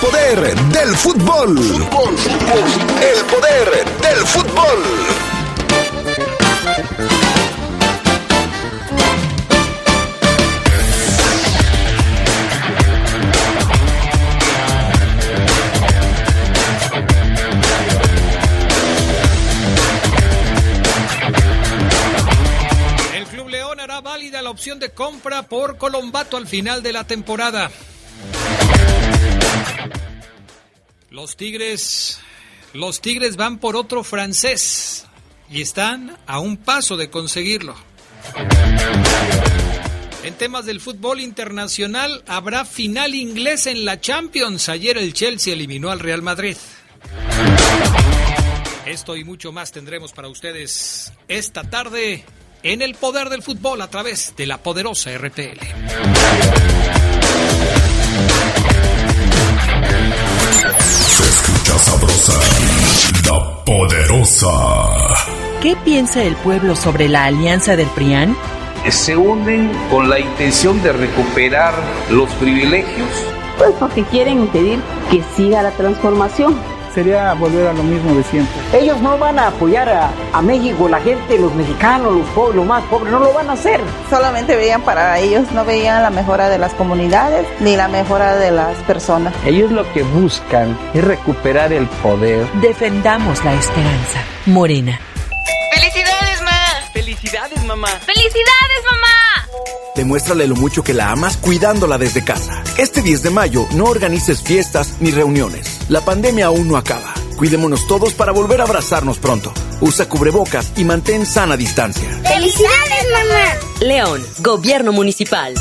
poder del fútbol. El poder del fútbol. El Club León hará válida la opción de compra por Colombato al final de la temporada. Los Tigres, los Tigres van por otro francés y están a un paso de conseguirlo. En temas del fútbol internacional habrá final inglés en la Champions. Ayer el Chelsea eliminó al Real Madrid. Esto y mucho más tendremos para ustedes esta tarde en el poder del fútbol a través de la poderosa RPL. Se escucha sabrosa, la poderosa. ¿Qué piensa el pueblo sobre la alianza del PRIAN? se unen con la intención de recuperar los privilegios. Pues porque quieren impedir que siga la transformación. Sería volver a lo mismo de siempre. Ellos no van a apoyar a, a México, la gente, los mexicanos, los pobres, los más pobres, no lo van a hacer. Solamente veían para ellos, no veían la mejora de las comunidades ni la mejora de las personas. Ellos lo que buscan es recuperar el poder. Defendamos la esperanza. Morena. ¡Felicidades, ma! ¡Felicidades, mamá! ¡Felicidades, mamá! Demuéstrale lo mucho que la amas cuidándola desde casa. Este 10 de mayo no organices fiestas ni reuniones. La pandemia aún no acaba. Cuidémonos todos para volver a abrazarnos pronto. Usa cubrebocas y mantén sana distancia. ¡Felicidades, mamá! León, Gobierno Municipal.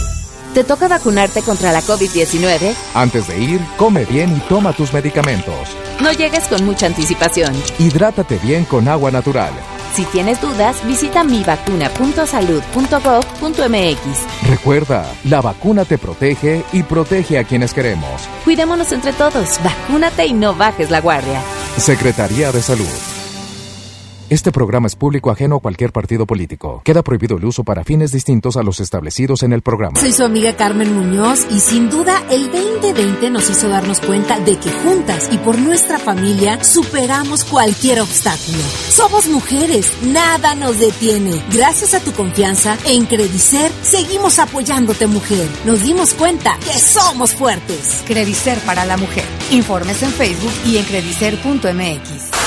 ¿Te toca vacunarte contra la COVID-19? Antes de ir, come bien y toma tus medicamentos. No llegues con mucha anticipación. Hidrátate bien con agua natural. Si tienes dudas, visita mivacuna.salud.gov.mx. Recuerda, la vacuna te protege y protege a quienes queremos. Cuidémonos entre todos, vacúnate y no bajes la guardia. Secretaría de Salud. Este programa es público ajeno a cualquier partido político. Queda prohibido el uso para fines distintos a los establecidos en el programa. Soy su amiga Carmen Muñoz y sin duda el 2020 nos hizo darnos cuenta de que juntas y por nuestra familia superamos cualquier obstáculo. Somos mujeres, nada nos detiene. Gracias a tu confianza, en Credicer seguimos apoyándote mujer. Nos dimos cuenta que somos fuertes. Credicer para la mujer. Informes en Facebook y en credicer.mx.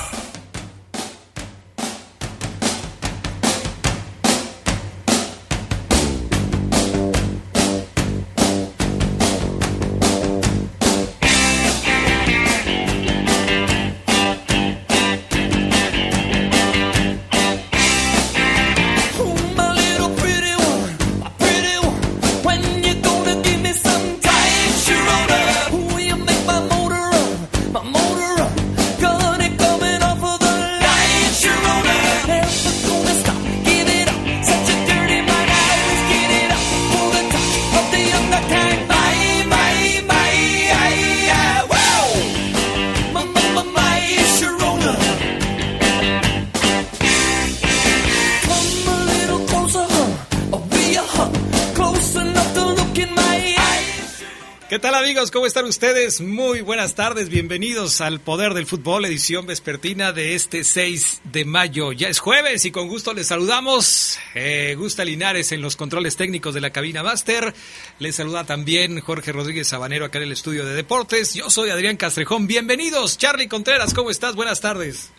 ¿Qué tal amigos? ¿Cómo están ustedes? Muy buenas tardes, bienvenidos al Poder del Fútbol, edición vespertina de este 6 de mayo. Ya es jueves y con gusto les saludamos. Eh, Gusta Linares en los controles técnicos de la cabina máster. Les saluda también Jorge Rodríguez Sabanero acá en el estudio de deportes. Yo soy Adrián Castrejón. Bienvenidos. Charlie Contreras, ¿cómo estás? Buenas tardes.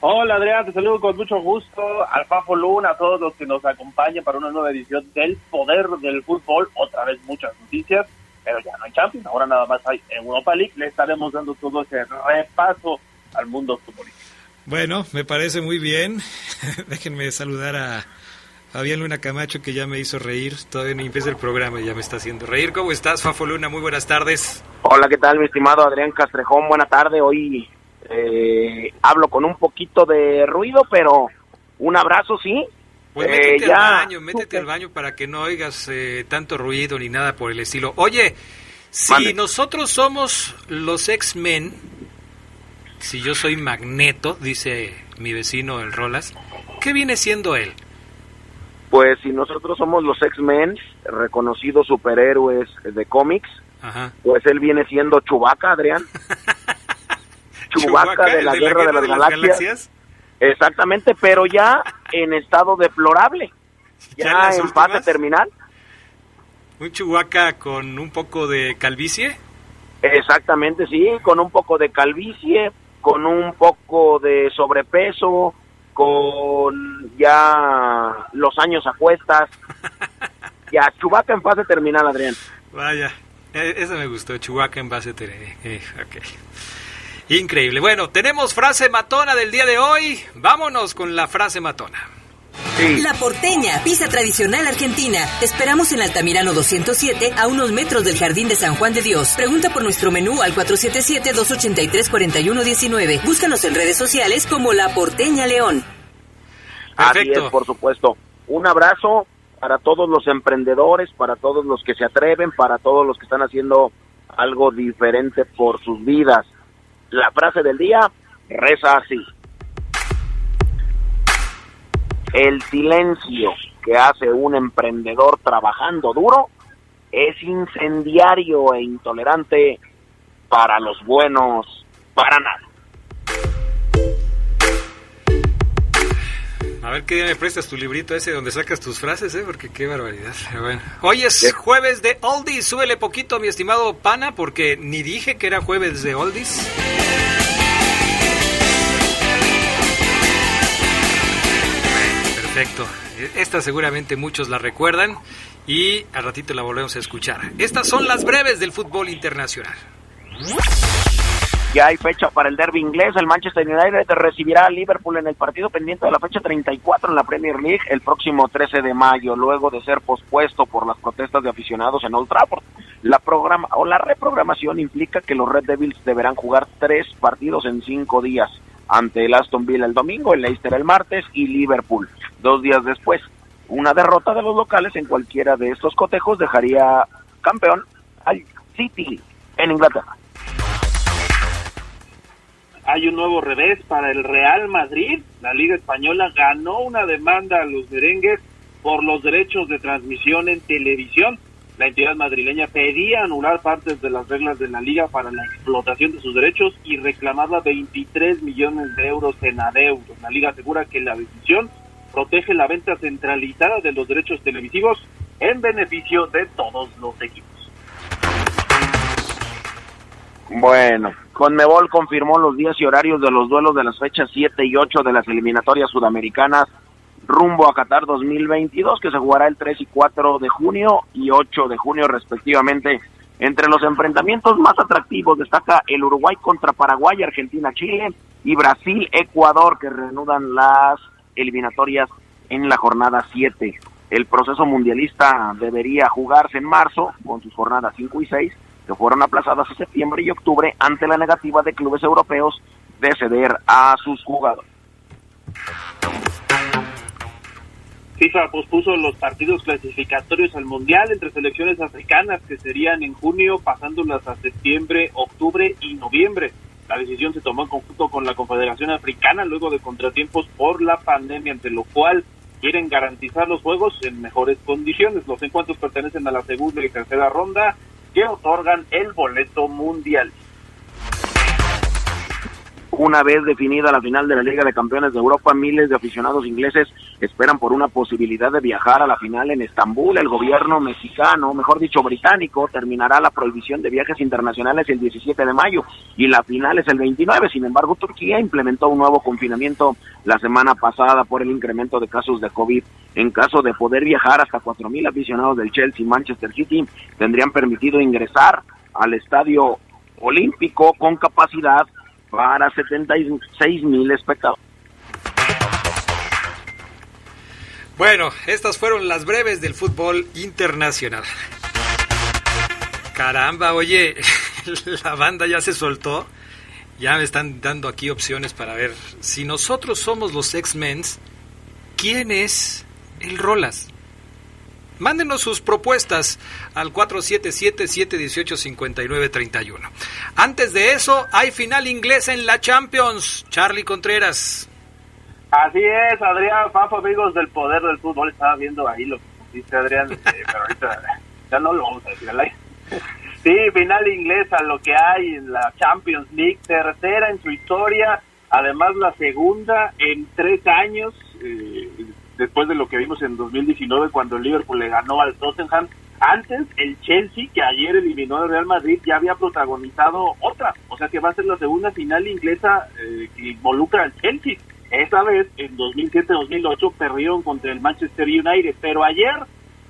Hola Adrián, te saludo con mucho gusto. Al Fafo Luna, a todos los que nos acompañan para una nueva edición del Poder del Fútbol. Otra vez muchas noticias pero ya no hay Champions, ahora nada más hay Europa League, le estaremos dando todo ese repaso al mundo futbolístico. Bueno, me parece muy bien. Déjenme saludar a Fabián Luna Camacho que ya me hizo reír, todavía no empieza el programa y ya me está haciendo reír. ¿Cómo estás, Fafo Luna? Muy buenas tardes. Hola, ¿qué tal, mi estimado Adrián Castrejón? Buena tarde, hoy eh, hablo con un poquito de ruido, pero un abrazo, sí, pues métete eh, ya. al baño, métete al baño para que no oigas eh, tanto ruido ni nada por el estilo. Oye, si Mande. nosotros somos los X-Men, si yo soy Magneto, dice mi vecino el Rolas, ¿qué viene siendo él? Pues si nosotros somos los X-Men, reconocidos superhéroes de cómics, Ajá. pues él viene siendo Chubaca, Adrián. Chubaca de la, Guerra, de las, Galaxias. Exactamente, pero ya en estado deplorable. Ya, en, en fase terminal. Un Chubaca con un poco de calvicie. Exactamente, sí, con un poco de calvicie, con un poco de sobrepeso, con ya los años a cuestas. ya, Chubaca en fase terminal, Adrián. Vaya, e, eso me gustó, Chubaca en fase terminal. Eh, okay. Increíble. Bueno, tenemos frase matona del día de hoy. Vámonos con la frase matona. Sí. La porteña, pizza tradicional argentina. Te esperamos en Altamirano 207, a unos metros del Jardín de San Juan de Dios. Pregunta por nuestro menú al 477-283-4119. Búscanos en redes sociales como La Porteña León. Perfecto. Así es, por supuesto. Un abrazo para todos los emprendedores, para todos los que se atreven, para todos los que están haciendo algo diferente por sus vidas. La frase del día reza así. El silencio que hace un emprendedor trabajando duro es incendiario e intolerante para los buenos, para nada. A ver qué día me prestas tu librito ese donde sacas tus frases, ¿eh? Porque qué barbaridad. Bueno. Hoy es jueves de Oldies. Súbele poquito, mi estimado Pana, porque ni dije que era jueves de Oldies. Perfecto. Esta seguramente muchos la recuerdan y al ratito la volvemos a escuchar. Estas son las breves del fútbol internacional. Ya hay fecha para el derby inglés. El Manchester United recibirá a Liverpool en el partido pendiente de la fecha 34 en la Premier League el próximo 13 de mayo, luego de ser pospuesto por las protestas de aficionados en Old Trafford. La programa o la reprogramación implica que los Red Devils deberán jugar tres partidos en cinco días ante el Aston Villa el domingo, el Leicester el martes y Liverpool dos días después. Una derrota de los locales en cualquiera de estos cotejos dejaría campeón al City en Inglaterra. Hay un nuevo revés para el Real Madrid. La Liga Española ganó una demanda a los merengues por los derechos de transmisión en televisión. La entidad madrileña pedía anular partes de las reglas de la liga para la explotación de sus derechos y reclamaba 23 millones de euros en adeudos. La liga asegura que la decisión protege la venta centralizada de los derechos televisivos en beneficio de todos los equipos. Bueno, Conmebol confirmó los días y horarios de los duelos de las fechas 7 y 8 de las eliminatorias sudamericanas rumbo a Qatar 2022, que se jugará el 3 y 4 de junio y 8 de junio respectivamente. Entre los enfrentamientos más atractivos destaca el Uruguay contra Paraguay, Argentina, Chile y Brasil, Ecuador, que reanudan las eliminatorias en la jornada 7. El proceso mundialista debería jugarse en marzo con sus jornadas 5 y 6, que fueron aplazadas a septiembre y octubre ante la negativa de clubes europeos de ceder a sus jugadores. FIFA pospuso los partidos clasificatorios al Mundial entre selecciones africanas que serían en junio, pasándolas a septiembre, octubre y noviembre. La decisión se tomó en conjunto con la Confederación Africana luego de contratiempos por la pandemia, ante lo cual quieren garantizar los juegos en mejores condiciones. Los encuentros pertenecen a la segunda y tercera ronda que otorgan el boleto mundial. Una vez definida la final de la Liga de Campeones de Europa, miles de aficionados ingleses esperan por una posibilidad de viajar a la final en Estambul. El gobierno mexicano, mejor dicho británico, terminará la prohibición de viajes internacionales el 17 de mayo y la final es el 29. Sin embargo, Turquía implementó un nuevo confinamiento la semana pasada por el incremento de casos de COVID. En caso de poder viajar, hasta 4.000 aficionados del Chelsea y Manchester City tendrían permitido ingresar al estadio olímpico con capacidad para 76 mil espectadores. Bueno, estas fueron las breves del fútbol internacional. Caramba, oye, la banda ya se soltó. Ya me están dando aquí opciones para ver si nosotros somos los X-Men, ¿quién es el Rolas? Mándenos sus propuestas al 477-718-5931. Antes de eso, hay final inglesa en la Champions. Charlie Contreras. Así es, Adrián, Fafo, amigos del poder del fútbol, estaba viendo ahí lo que pusiste, Adrián, eh, pero ahorita ya no lo vamos a decir al. Sí, final inglesa, lo que hay en la Champions League, tercera en su historia, además la segunda en tres años, eh, después de lo que vimos en 2019 cuando el Liverpool le ganó al Tottenham. Antes, el Chelsea, que ayer eliminó al Real Madrid, ya había protagonizado otra, o sea que va a ser la segunda final inglesa eh, que involucra al Chelsea. Esta vez, en 2007-2008, perdieron contra el Manchester United, pero ayer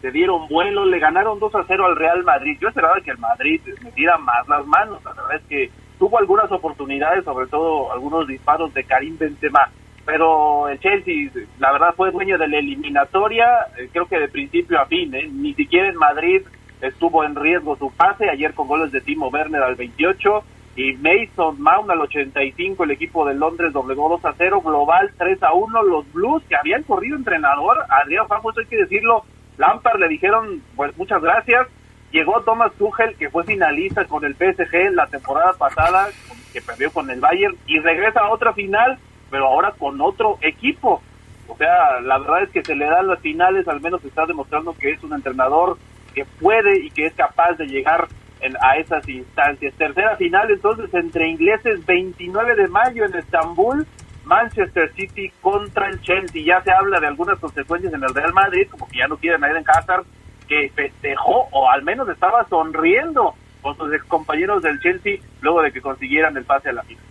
se dieron vuelo, le ganaron 2 a 0 al Real Madrid. Yo esperaba que el Madrid metiera más las manos, la verdad es que tuvo algunas oportunidades, sobre todo algunos disparos de Karim Benzema, pero el Chelsea, la verdad, fue dueño de la eliminatoria, eh, creo que de principio a fin, ¿eh? ni siquiera en Madrid estuvo en riesgo su pase, ayer con goles de Timo Werner al 28 y Mason Mount al 85, el equipo de Londres doblegó 2 a 0, global 3 a 1, los Blues que habían corrido entrenador, Adrián Fafos, hay que decirlo, Lampard le dijeron, pues muchas gracias. Llegó Thomas Tuchel, que fue finalista con el PSG la temporada pasada, que perdió con el Bayern, y regresa a otra final, pero ahora con otro equipo. O sea, la verdad es que se le dan las finales, al menos está demostrando que es un entrenador que puede y que es capaz de llegar en, a esas instancias. Tercera final entonces entre ingleses 29 de mayo en Estambul Manchester City contra el Chelsea. Ya se habla de algunas consecuencias en el Real Madrid, como que ya no quieren a Eden Hazard, que festejó o al menos estaba sonriendo con sus compañeros del Chelsea luego de que consiguieran el pase a la final.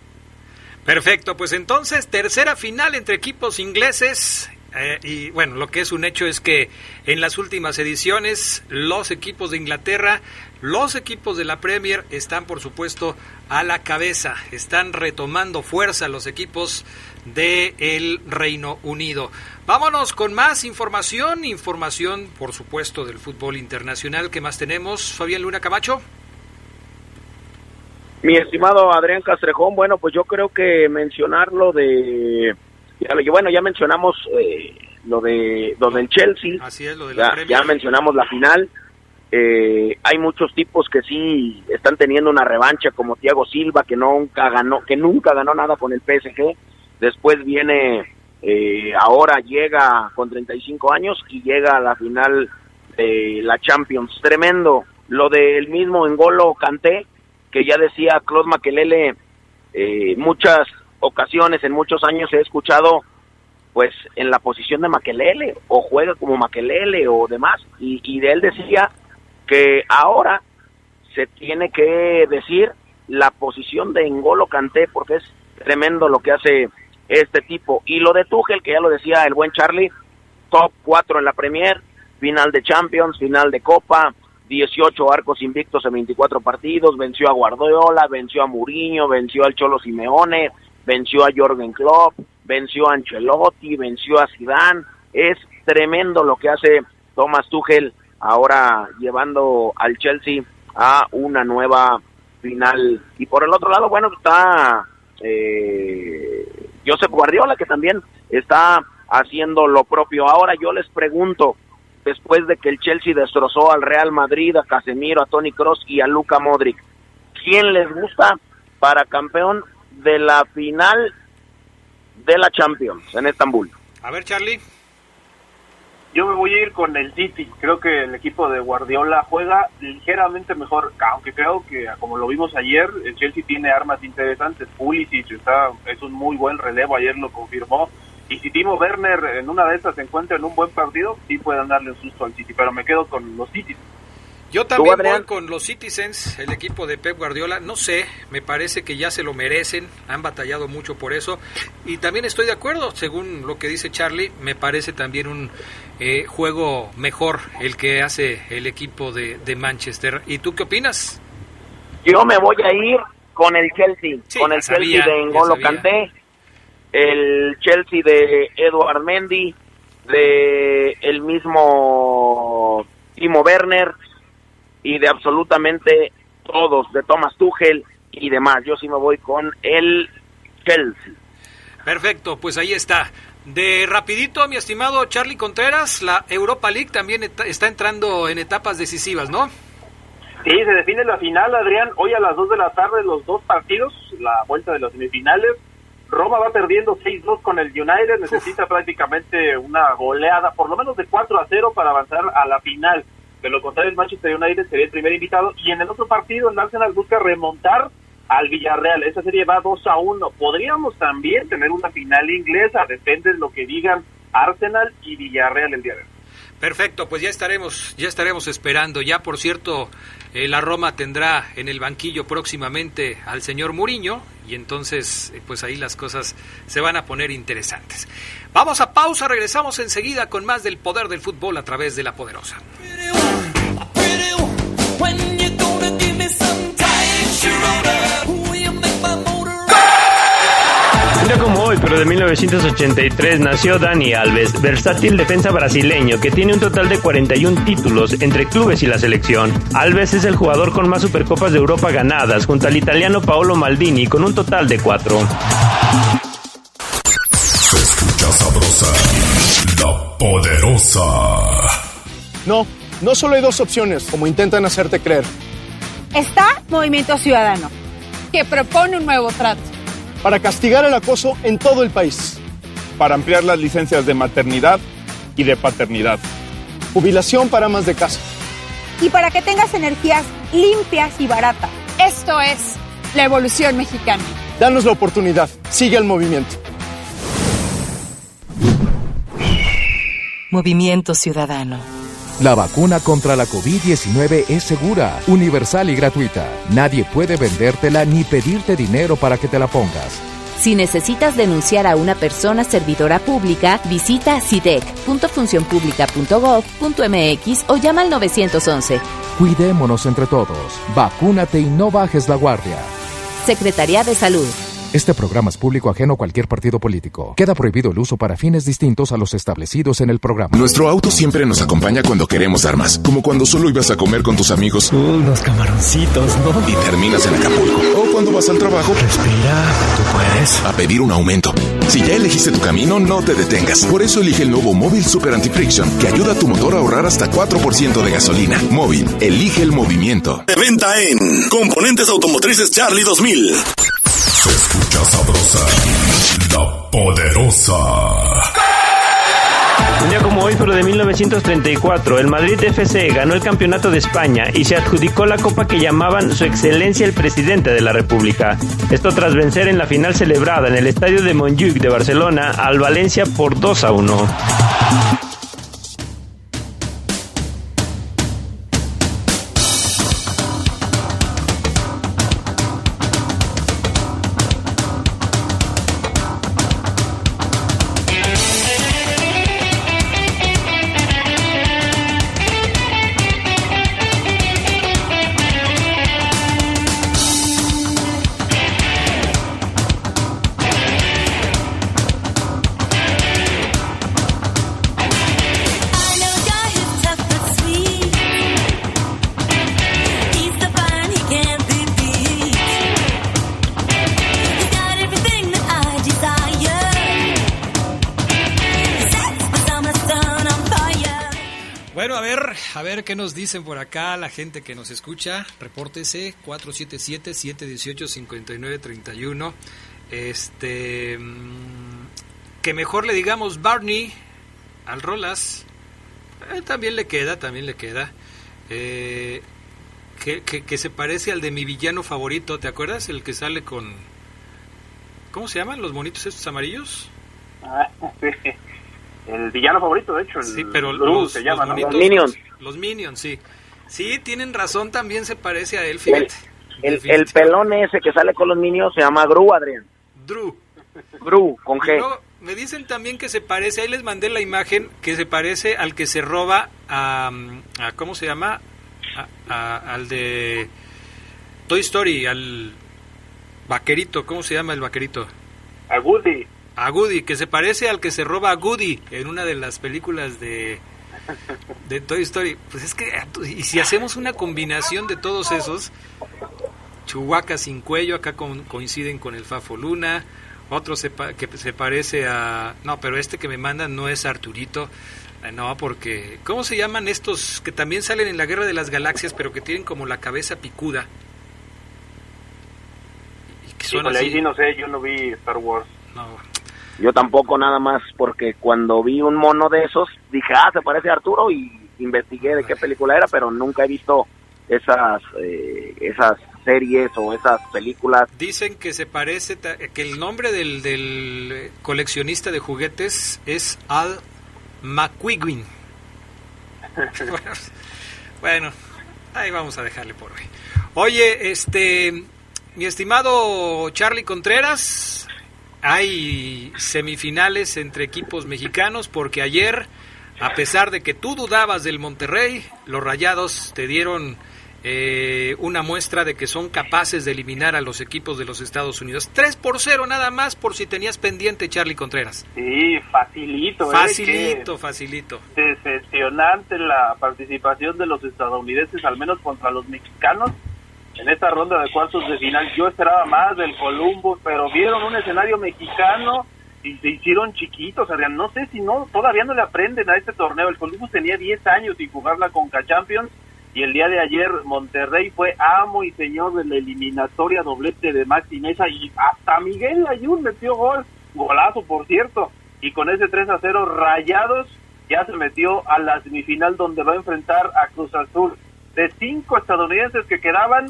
Perfecto, pues entonces tercera final entre equipos ingleses eh, y bueno, lo que es un hecho es que en las últimas ediciones los equipos de Inglaterra, los equipos de la Premier están por supuesto a la cabeza, están retomando fuerza los equipos del el Reino Unido. Vámonos con más información, información por supuesto del fútbol internacional. ¿Qué más tenemos? Fabián Luna Camacho. Mi estimado Adrián Castrejón, bueno, pues yo creo que mencionar lo de bueno, ya mencionamos eh, lo de lo del Chelsea. Así es, lo de la ya, ya mencionamos la final. Eh, hay muchos tipos que sí están teniendo una revancha, como Thiago Silva, que nunca ganó, que nunca ganó nada con el PSG. Después viene, eh, ahora llega con 35 años y llega a la final de la Champions. Tremendo. Lo del mismo Engolo Canté, que ya decía Claude Makelele, eh, muchas ocasiones, en muchos años he escuchado pues en la posición de Maquelele o juega como Maquelele o demás y, y de él decía que ahora se tiene que decir la posición de Engolo Canté porque es tremendo lo que hace este tipo. Y lo de Tuchel que ya lo decía el buen Charlie top 4 en la Premier final de Champions final de Copa 18 arcos invictos en 24 partidos venció a Guardiola venció a Mourinho venció al Cholo Simeone venció a Jorgen Klopp, venció a Ancelotti, venció a Zidane. Es tremendo lo que hace Thomas Tuchel ahora llevando al Chelsea a una nueva final. Y por el otro lado, bueno, está eh, Josep Guardiola, que también está haciendo lo propio. Ahora yo les pregunto, después de que el Chelsea destrozó al Real Madrid, a Casemiro, a Tony Cross y a Luca Modric, ¿quién les gusta para campeón de la final de la Champions en Estambul. A ver, Charlie. Yo me voy a ir con el City. Creo que el equipo de Guardiola juega ligeramente mejor, aunque creo que, como lo vimos ayer, el Chelsea tiene armas interesantes. Pulisic está, es un muy buen relevo, ayer lo confirmó. Y si Timo Werner en una de estas se encuentra en un buen partido, sí pueden darle un susto al City, pero me quedo con los City. Yo también voy con los Citizens, el equipo de Pep Guardiola. No sé, me parece que ya se lo merecen, han batallado mucho por eso. Y también estoy de acuerdo, según lo que dice Charlie, me parece también un eh, juego mejor el que hace el equipo de, Manchester. ¿Y tú qué opinas? Yo me voy a ir con el Chelsea, con el Chelsea de N'Golo Kanté, el Chelsea de Eduard Mendy, de el mismo Timo Werner y de absolutamente todos, de Thomas Tuchel y demás. Yo sí me voy con el Chelsea. Perfecto, pues ahí está. De rapidito, mi estimado Charlie Contreras, la Europa League también está entrando en etapas decisivas, ¿no? Sí, se define la final, Adrián. Hoy a las 2 de la tarde los dos partidos, la vuelta de las semifinales. Roma va perdiendo 6-2 con el United, necesita prácticamente una goleada, por lo menos de 4 a 0 para avanzar a la final. De lo contrario, el Manchester United sería el primer invitado. Y en el otro partido, el Arsenal busca remontar al Villarreal. Esa serie va 2 a 1. Podríamos también tener una final inglesa, depende de lo que digan Arsenal y Villarreal el día de hoy. Perfecto, pues ya estaremos, ya estaremos esperando. Ya por cierto, eh, la Roma tendrá en el banquillo próximamente al señor Muriño y entonces eh, pues ahí las cosas se van a poner interesantes. Vamos a pausa, regresamos enseguida con más del poder del fútbol a través de la poderosa. Un día como hoy, pero de 1983, nació Dani Alves, versátil defensa brasileño que tiene un total de 41 títulos entre clubes y la selección. Alves es el jugador con más Supercopas de Europa ganadas, junto al italiano Paolo Maldini, con un total de 4. Se escucha sabrosa, la poderosa. No, no solo hay dos opciones, como intentan hacerte creer. Está Movimiento Ciudadano, que propone un nuevo trato para castigar el acoso en todo el país. Para ampliar las licencias de maternidad y de paternidad. Jubilación para más de casa. Y para que tengas energías limpias y baratas. Esto es la evolución mexicana. Danos la oportunidad. Sigue el movimiento. Movimiento Ciudadano. La vacuna contra la COVID-19 es segura, universal y gratuita. Nadie puede vendértela ni pedirte dinero para que te la pongas. Si necesitas denunciar a una persona servidora pública, visita sidec.funcionpublica.gov.mx o llama al 911. Cuidémonos entre todos. Vacúnate y no bajes la guardia. Secretaría de Salud. Este programa es público ajeno a cualquier partido político. Queda prohibido el uso para fines distintos a los establecidos en el programa. Nuestro auto siempre nos acompaña cuando queremos dar más. Como cuando solo ibas a comer con tus amigos. unos camaroncitos, ¿no? Y terminas en Acapulco. O cuando vas al trabajo. Respira, tú puedes. A pedir un aumento. Si ya elegiste tu camino, no te detengas. Por eso elige el nuevo Móvil Super Anti-Friction, que ayuda a tu motor a ahorrar hasta 4% de gasolina. Móvil, elige el movimiento. De venta en Componentes Automotrices Charlie 2000. Sabrosa, la poderosa. Un día como hoy, pero de 1934, el Madrid FC ganó el Campeonato de España y se adjudicó la copa que llamaban Su Excelencia el Presidente de la República. Esto tras vencer en la final celebrada en el estadio de Montjuic de Barcelona al Valencia por 2 a 1. ¿Qué nos dicen por acá la gente que nos escucha? Repórtese 477-718-5931. Este, que mejor le digamos Barney al Rolas. Eh, también le queda, también le queda. Eh, que, que, se parece al de mi villano favorito, ¿te acuerdas? El que sale con... ¿Cómo se llaman los bonitos estos amarillos? Ah, el villano favorito, de hecho. sí, pero los, se llama, los Minions. Los Minions, sí. Sí, tienen razón, también se parece a él, fíjate. El, el, pelón ese que sale con los Minions se llama Gru, Adrián. Drew. Gru, con G. me dicen también que se parece, ahí les mandé la imagen, que se parece al que se roba a, a ¿cómo se llama? A, al de Toy Story, al vaquerito, ¿cómo se llama el vaquerito? A Woody. A Woody, que se parece al que se roba a Woody en una de las películas de de Toy Story. Pues es que, y si hacemos una combinación de todos esos, Chihuahua sin cuello, acá coinciden con el Fafo Luna, otro que se parece a... No, pero este que me mandan no es Arturito. Eh, no, porque... ¿Cómo se llaman estos que también salen en la Guerra de las Galaxias, pero que tienen como la cabeza picuda? Y que son ahí sí no sé, yo no vi Star Wars. Yo tampoco nada más porque cuando vi un mono de esos dije, ah, se parece a Arturo y investigué de qué película era, pero nunca he visto esas eh, esas series o esas películas. Dicen que se parece, que el nombre del, del coleccionista de juguetes es Al McQuigwin. bueno, ahí vamos a dejarle por hoy. Oye, este, mi estimado Charlie Contreras, hay semifinales entre equipos mexicanos porque ayer, a pesar de que tú dudabas del Monterrey, los Rayados te dieron eh, una muestra de que son capaces de eliminar a los equipos de los Estados Unidos. 3 por 0 nada más por si tenías pendiente Charlie Contreras. Sí, facilito. ¿eh? Facilito, facilito. Decepcionante la participación de los estadounidenses, al menos contra los mexicanos. En esta ronda de cuartos de final yo esperaba más del Columbus, pero vieron un escenario mexicano y se hicieron chiquitos, Adrián. No sé si no, todavía no le aprenden a este torneo. El Columbus tenía 10 años sin jugar la Conca y el día de ayer Monterrey fue amo y señor de la eliminatoria doblete de Maxi Mesa y hasta Miguel Ayun metió gol, golazo por cierto, y con ese 3 a 0 Rayados ya se metió a la semifinal donde va a enfrentar a Cruz Azul. De cinco estadounidenses que quedaban,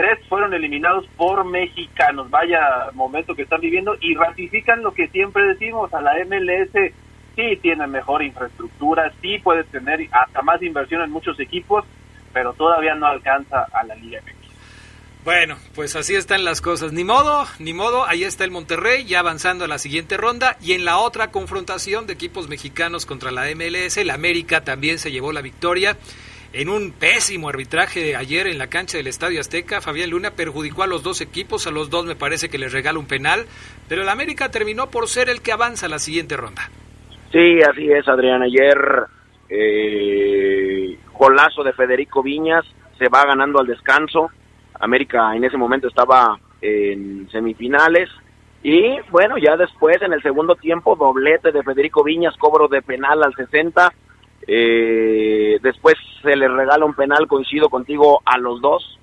tres fueron eliminados por mexicanos. Vaya momento que están viviendo y ratifican lo que siempre decimos a la MLS. Sí tiene mejor infraestructura, sí puede tener hasta más inversión en muchos equipos, pero todavía no alcanza a la Liga MX. Bueno, pues así están las cosas. Ni modo, ni modo. Ahí está el Monterrey ya avanzando a la siguiente ronda. Y en la otra confrontación de equipos mexicanos contra la MLS, el América también se llevó la victoria. En un pésimo arbitraje ayer en la cancha del Estadio Azteca, Fabián Luna perjudicó a los dos equipos. A los dos me parece que les regala un penal. Pero el América terminó por ser el que avanza a la siguiente ronda. Sí, así es, Adrián. Ayer eh, golazo de Federico Viñas, se va ganando al descanso. América en ese momento estaba en semifinales. Y bueno, ya después, en el segundo tiempo, doblete de Federico Viñas, cobro de penal al 60. Eh, después se le regala un penal, coincido contigo, a los dos.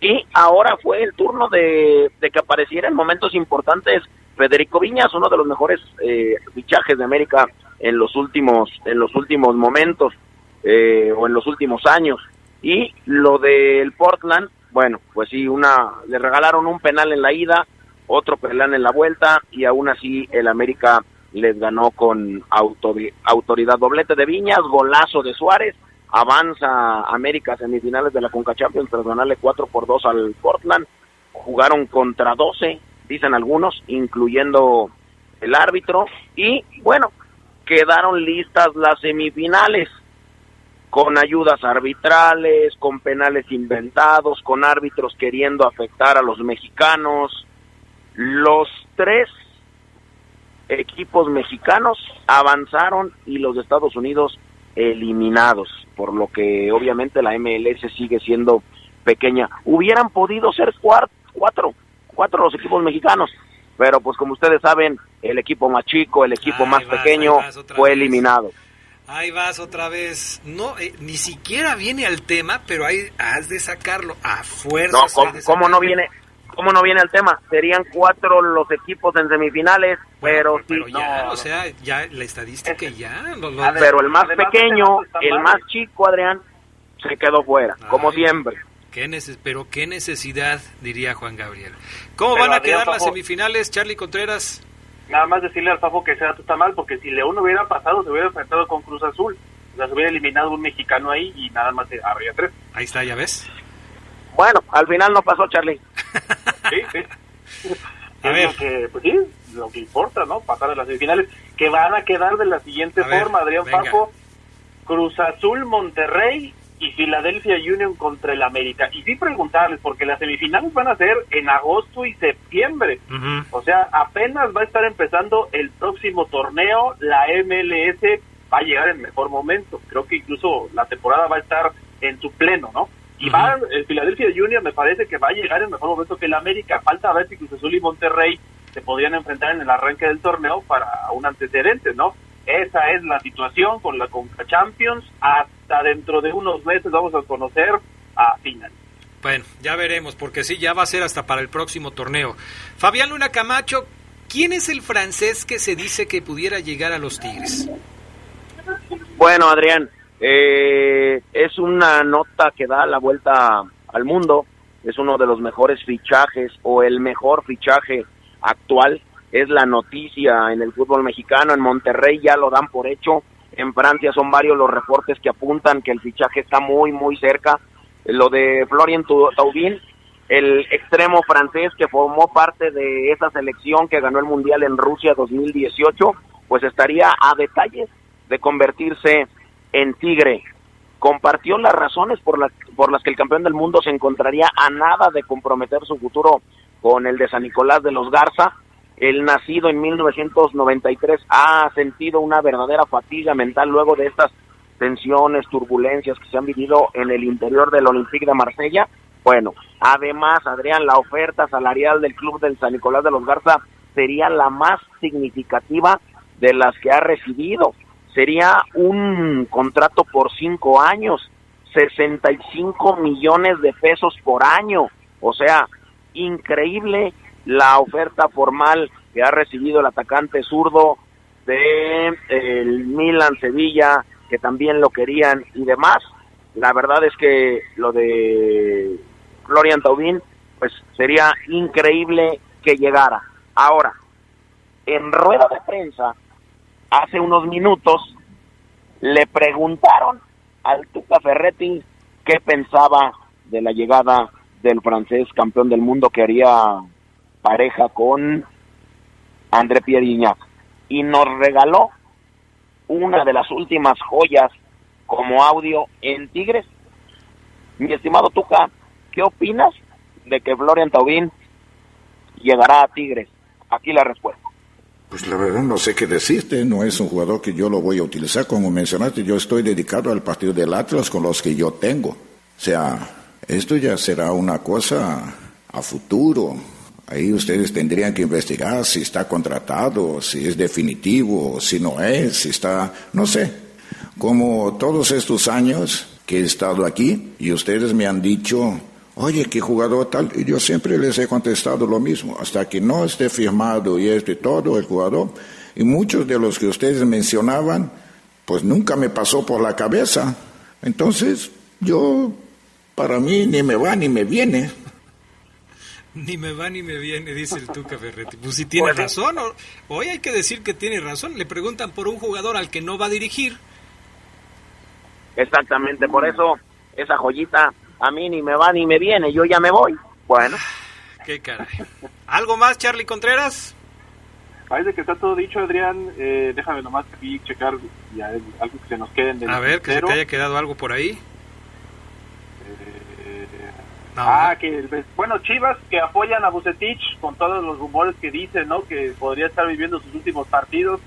Y ahora fue el turno de, de que apareciera en momentos importantes Federico Viñas, uno de los mejores eh, fichajes de América en los últimos, en los últimos momentos eh, o en los últimos años. Y lo del Portland, bueno, pues sí, una, le regalaron un penal en la ida, otro penal en la vuelta y aún así el América les ganó con autoridad doblete de Viñas, golazo de Suárez, avanza América semifinales de la Conca Champions tras ganarle 4 por 2 al Portland, jugaron contra 12, dicen algunos, incluyendo el árbitro, y bueno, quedaron listas las semifinales con ayudas arbitrales, con penales inventados, con árbitros queriendo afectar a los mexicanos. Los tres equipos mexicanos avanzaron y los de Estados Unidos eliminados, por lo que obviamente la MLS sigue siendo pequeña. Hubieran podido ser cuatro, cuatro los equipos mexicanos, pero pues como ustedes saben, el equipo más chico, el equipo más pequeño fue eliminado. Ahí vas otra vez. No, eh, ni siquiera viene al tema, pero ahí has de sacarlo a fuerza. No, ¿cómo, no viene? ¿Cómo no viene al tema? Serían cuatro los equipos en semifinales, pero, sí. ya, o sea, ya la estadística ya. pero el más pequeño, el más chico, Adrián, se quedó fuera, como siempre. Qué pero qué necesidad, diría Juan Gabriel. ¿Cómo van a quedar las semifinales, Charlie Contreras? nada más decirle al Fafo que sea está mal, porque si León hubiera pasado, se hubiera enfrentado con Cruz Azul. O sea, se hubiera eliminado un mexicano ahí y nada más habría tres. Ahí está, ya ves. Bueno, al final no pasó, Charlie. Sí, sí. A ver. Lo que, pues sí, lo que importa, ¿no? Pasar a las semifinales, que van a quedar de la siguiente forma, Adrián Fafo. Cruz Azul, Monterrey y Philadelphia Union contra el América. Y sí preguntarles, porque las semifinales van a ser en agosto y septiembre. O sea, apenas va a estar empezando el próximo torneo, la MLS va a llegar en mejor momento. Creo que incluso la temporada va a estar en su pleno, ¿no? Y va, el Philadelphia Union me parece que va a llegar en mejor momento que el América. Falta ver si Cruz Azul y Monterrey se podrían enfrentar en el arranque del torneo para un antecedente, ¿no? Esa es la situación con la Conca Champions. Hasta dentro de unos meses vamos a conocer a final. Bueno, ya veremos, porque sí, ya va a ser hasta para el próximo torneo. Fabián Luna Camacho, ¿Quién es el francés que se dice que pudiera llegar a los Tigres? Bueno, Adrián, eh, es una nota que da la vuelta al mundo. Es uno de los mejores fichajes o el mejor fichaje actual. Es la noticia en el fútbol mexicano. En Monterrey ya lo dan por hecho. En Francia son varios los reportes que apuntan que el fichaje está muy, muy cerca. Lo de Florian Taubin, el extremo francés que formó parte de esa selección que ganó el Mundial en Rusia 2018, pues estaría a detalles de convertirse en Tigre. Compartió las razones por las, por las que el campeón del mundo se encontraría a nada de comprometer su futuro con el de San Nicolás de los Garza. El nacido en 1993 ha sentido una verdadera fatiga mental luego de estas tensiones, turbulencias que se han vivido en el interior del Olympique de Marsella. Bueno, además, Adrián, la oferta salarial del club del San Nicolás de los Garza sería la más significativa de las que ha recibido sería un contrato por cinco años, 65 millones de pesos por año. O sea, increíble la oferta formal que ha recibido el atacante zurdo de Milan Sevilla, que también lo querían y demás. La verdad es que lo de Florian Taubín, pues sería increíble que llegara. Ahora, en rueda de prensa, hace unos minutos le preguntaron al Tuca Ferretti qué pensaba de la llegada del francés campeón del mundo que haría pareja con André Pierre y nos regaló una de las últimas joyas como audio en Tigres. Mi estimado Tuca, ¿qué opinas de que Florian Taubín llegará a Tigres? Aquí la respuesta. Pues la verdad no sé qué decirte, no es un jugador que yo lo voy a utilizar, como mencionaste, yo estoy dedicado al partido del Atlas con los que yo tengo. O sea, esto ya será una cosa a futuro. Ahí ustedes tendrían que investigar si está contratado, si es definitivo, si no es, si está, no sé. Como todos estos años que he estado aquí y ustedes me han dicho, oye, qué jugador tal, y yo siempre les he contestado lo mismo, hasta que no esté firmado y esté todo el jugador, y muchos de los que ustedes mencionaban, pues nunca me pasó por la cabeza. Entonces, yo, para mí, ni me va ni me viene. Ni me va ni me viene, dice el Tuca Ferretti. Pues si tiene razón, hoy hay que decir que tiene razón. Le preguntan por un jugador al que no va a dirigir. Exactamente, por eso esa joyita a mí ni me va ni me viene, yo ya me voy. Bueno. Qué caray. ¿Algo más, Charlie Contreras? Parece que está todo dicho, Adrián. Eh, déjame nomás aquí checar ya, algo que se nos quede en A ver, que se te haya quedado algo por ahí. Eh, ah, que bueno, Chivas que apoyan a Bucetich con todos los rumores que dicen, ¿no? Que podría estar viviendo sus últimos partidos.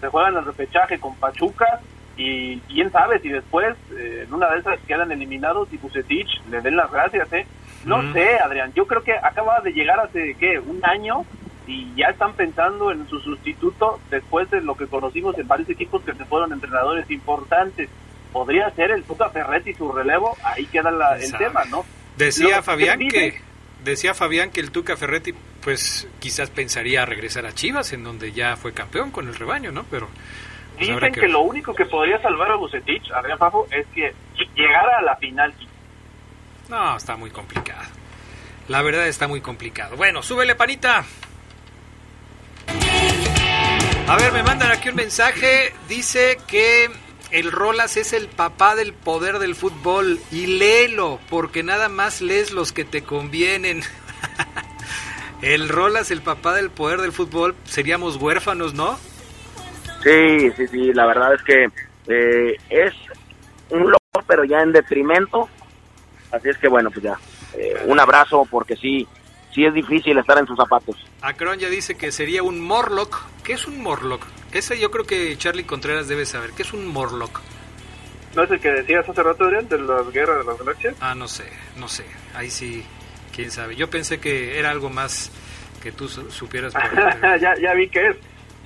Se juegan el repechaje con Pachuca y quién sabe si después eh, en una de esas quedan eliminados y Bucetich le den las gracias, ¿eh? No sé, Adrián, yo creo que acaba de llegar hace, ¿qué? Un año y ya están pensando en su sustituto después de lo que conocimos en varios equipos que se fueron entrenadores importantes. Podría ser el Tuca Ferretti su relevo, ahí queda el tema, ¿no? Decía Fabián que decía Fabián que el Tuca Ferretti pues quizás pensaría regresar a Chivas en donde ya fue campeón con el rebaño, ¿no? Pero pues Dicen que... lo único que podría salvar a Bucetich, Adrián Fafo, es que llegara a la final. No, está muy complicado. La verdad está muy complicado. Bueno, súbele, panita. A ver, me mandan aquí un mensaje. Dice que el Rolas es el papá del poder del fútbol. Y léelo, porque nada más lees los que te convienen. el Rolas, el papá del poder del fútbol, seríamos huérfanos, ¿no? Sí, sí, sí, la verdad es que eh, es un loco, pero ya en detrimento. Así es que bueno, pues ya, eh, un abrazo porque sí, sí es difícil estar en sus zapatos. Acron ya dice que sería un Morlock. ¿Qué es un Morlock? Ese yo creo que Charlie Contreras debe saber. ¿Qué es un Morlock? ¿No es el que decías hace rato, Adrián, de las guerras de las galaxias? Ah, no sé, no sé. Ahí sí, quién sabe. Yo pensé que era algo más que tú supieras. ya, ya vi que es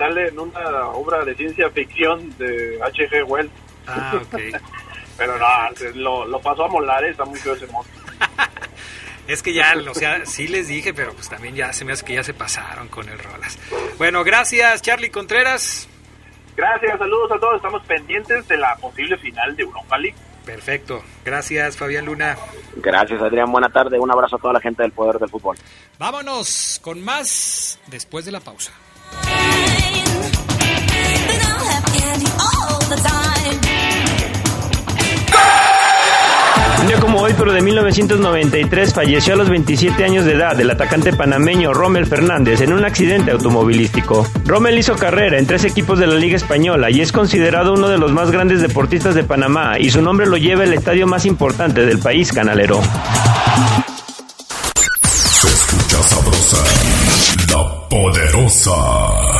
sale en una obra de ciencia ficción de H.G. Wells. Ah, ok. Pero no, lo, lo, pasó a molar, está muy feo ese monstruo. Es que ya, o sea, sí les dije, pero pues también ya se me hace que ya se pasaron con el Rolas. Bueno, gracias Charlie Contreras. Gracias, saludos a todos. Estamos pendientes de la posible final de Europa League. Perfecto. Gracias, Fabián Luna. Gracias, Adrián. Buena tarde. Un abrazo a toda la gente del Poder del Fútbol. Vámonos con más después de la pausa. Un día como hoy, pero de 1993, falleció a los 27 años de edad el atacante panameño Rommel Fernández en un accidente automovilístico. Rommel hizo carrera en tres equipos de la Liga Española y es considerado uno de los más grandes deportistas de Panamá y su nombre lo lleva el estadio más importante del país canalero. Se escucha sabrosa, la poderosa.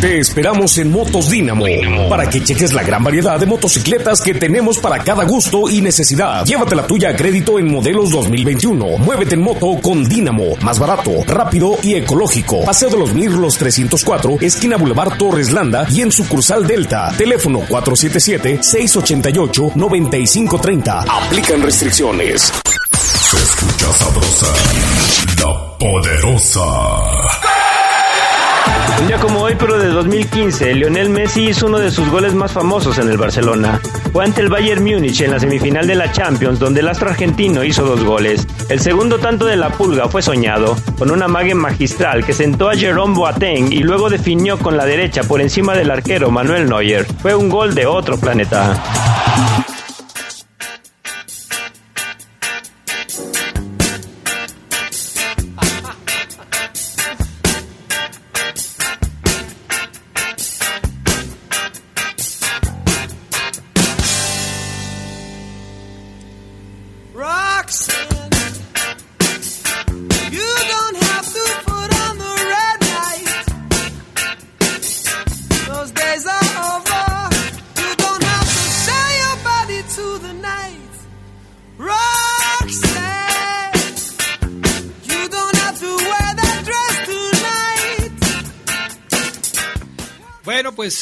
Te esperamos en Motos Dínamo para que cheques la gran variedad de motocicletas que tenemos para cada gusto y necesidad. Llévate la tuya a crédito en modelos 2021. Muévete en moto con Dínamo, más barato, rápido y ecológico. Paseo de los Mirlos 304, esquina Boulevard Torres Landa y en sucursal Delta. Teléfono 477-688-9530. Aplican restricciones. Se escucha sabrosa, la poderosa. Un día como hoy, pero de 2015, Lionel Messi hizo uno de sus goles más famosos en el Barcelona. Fue ante el Bayern Múnich en la semifinal de la Champions, donde el astro argentino hizo dos goles. El segundo tanto de la pulga fue soñado, con una mague magistral que sentó a Jerome Boateng y luego definió con la derecha por encima del arquero Manuel Neuer. Fue un gol de otro planeta.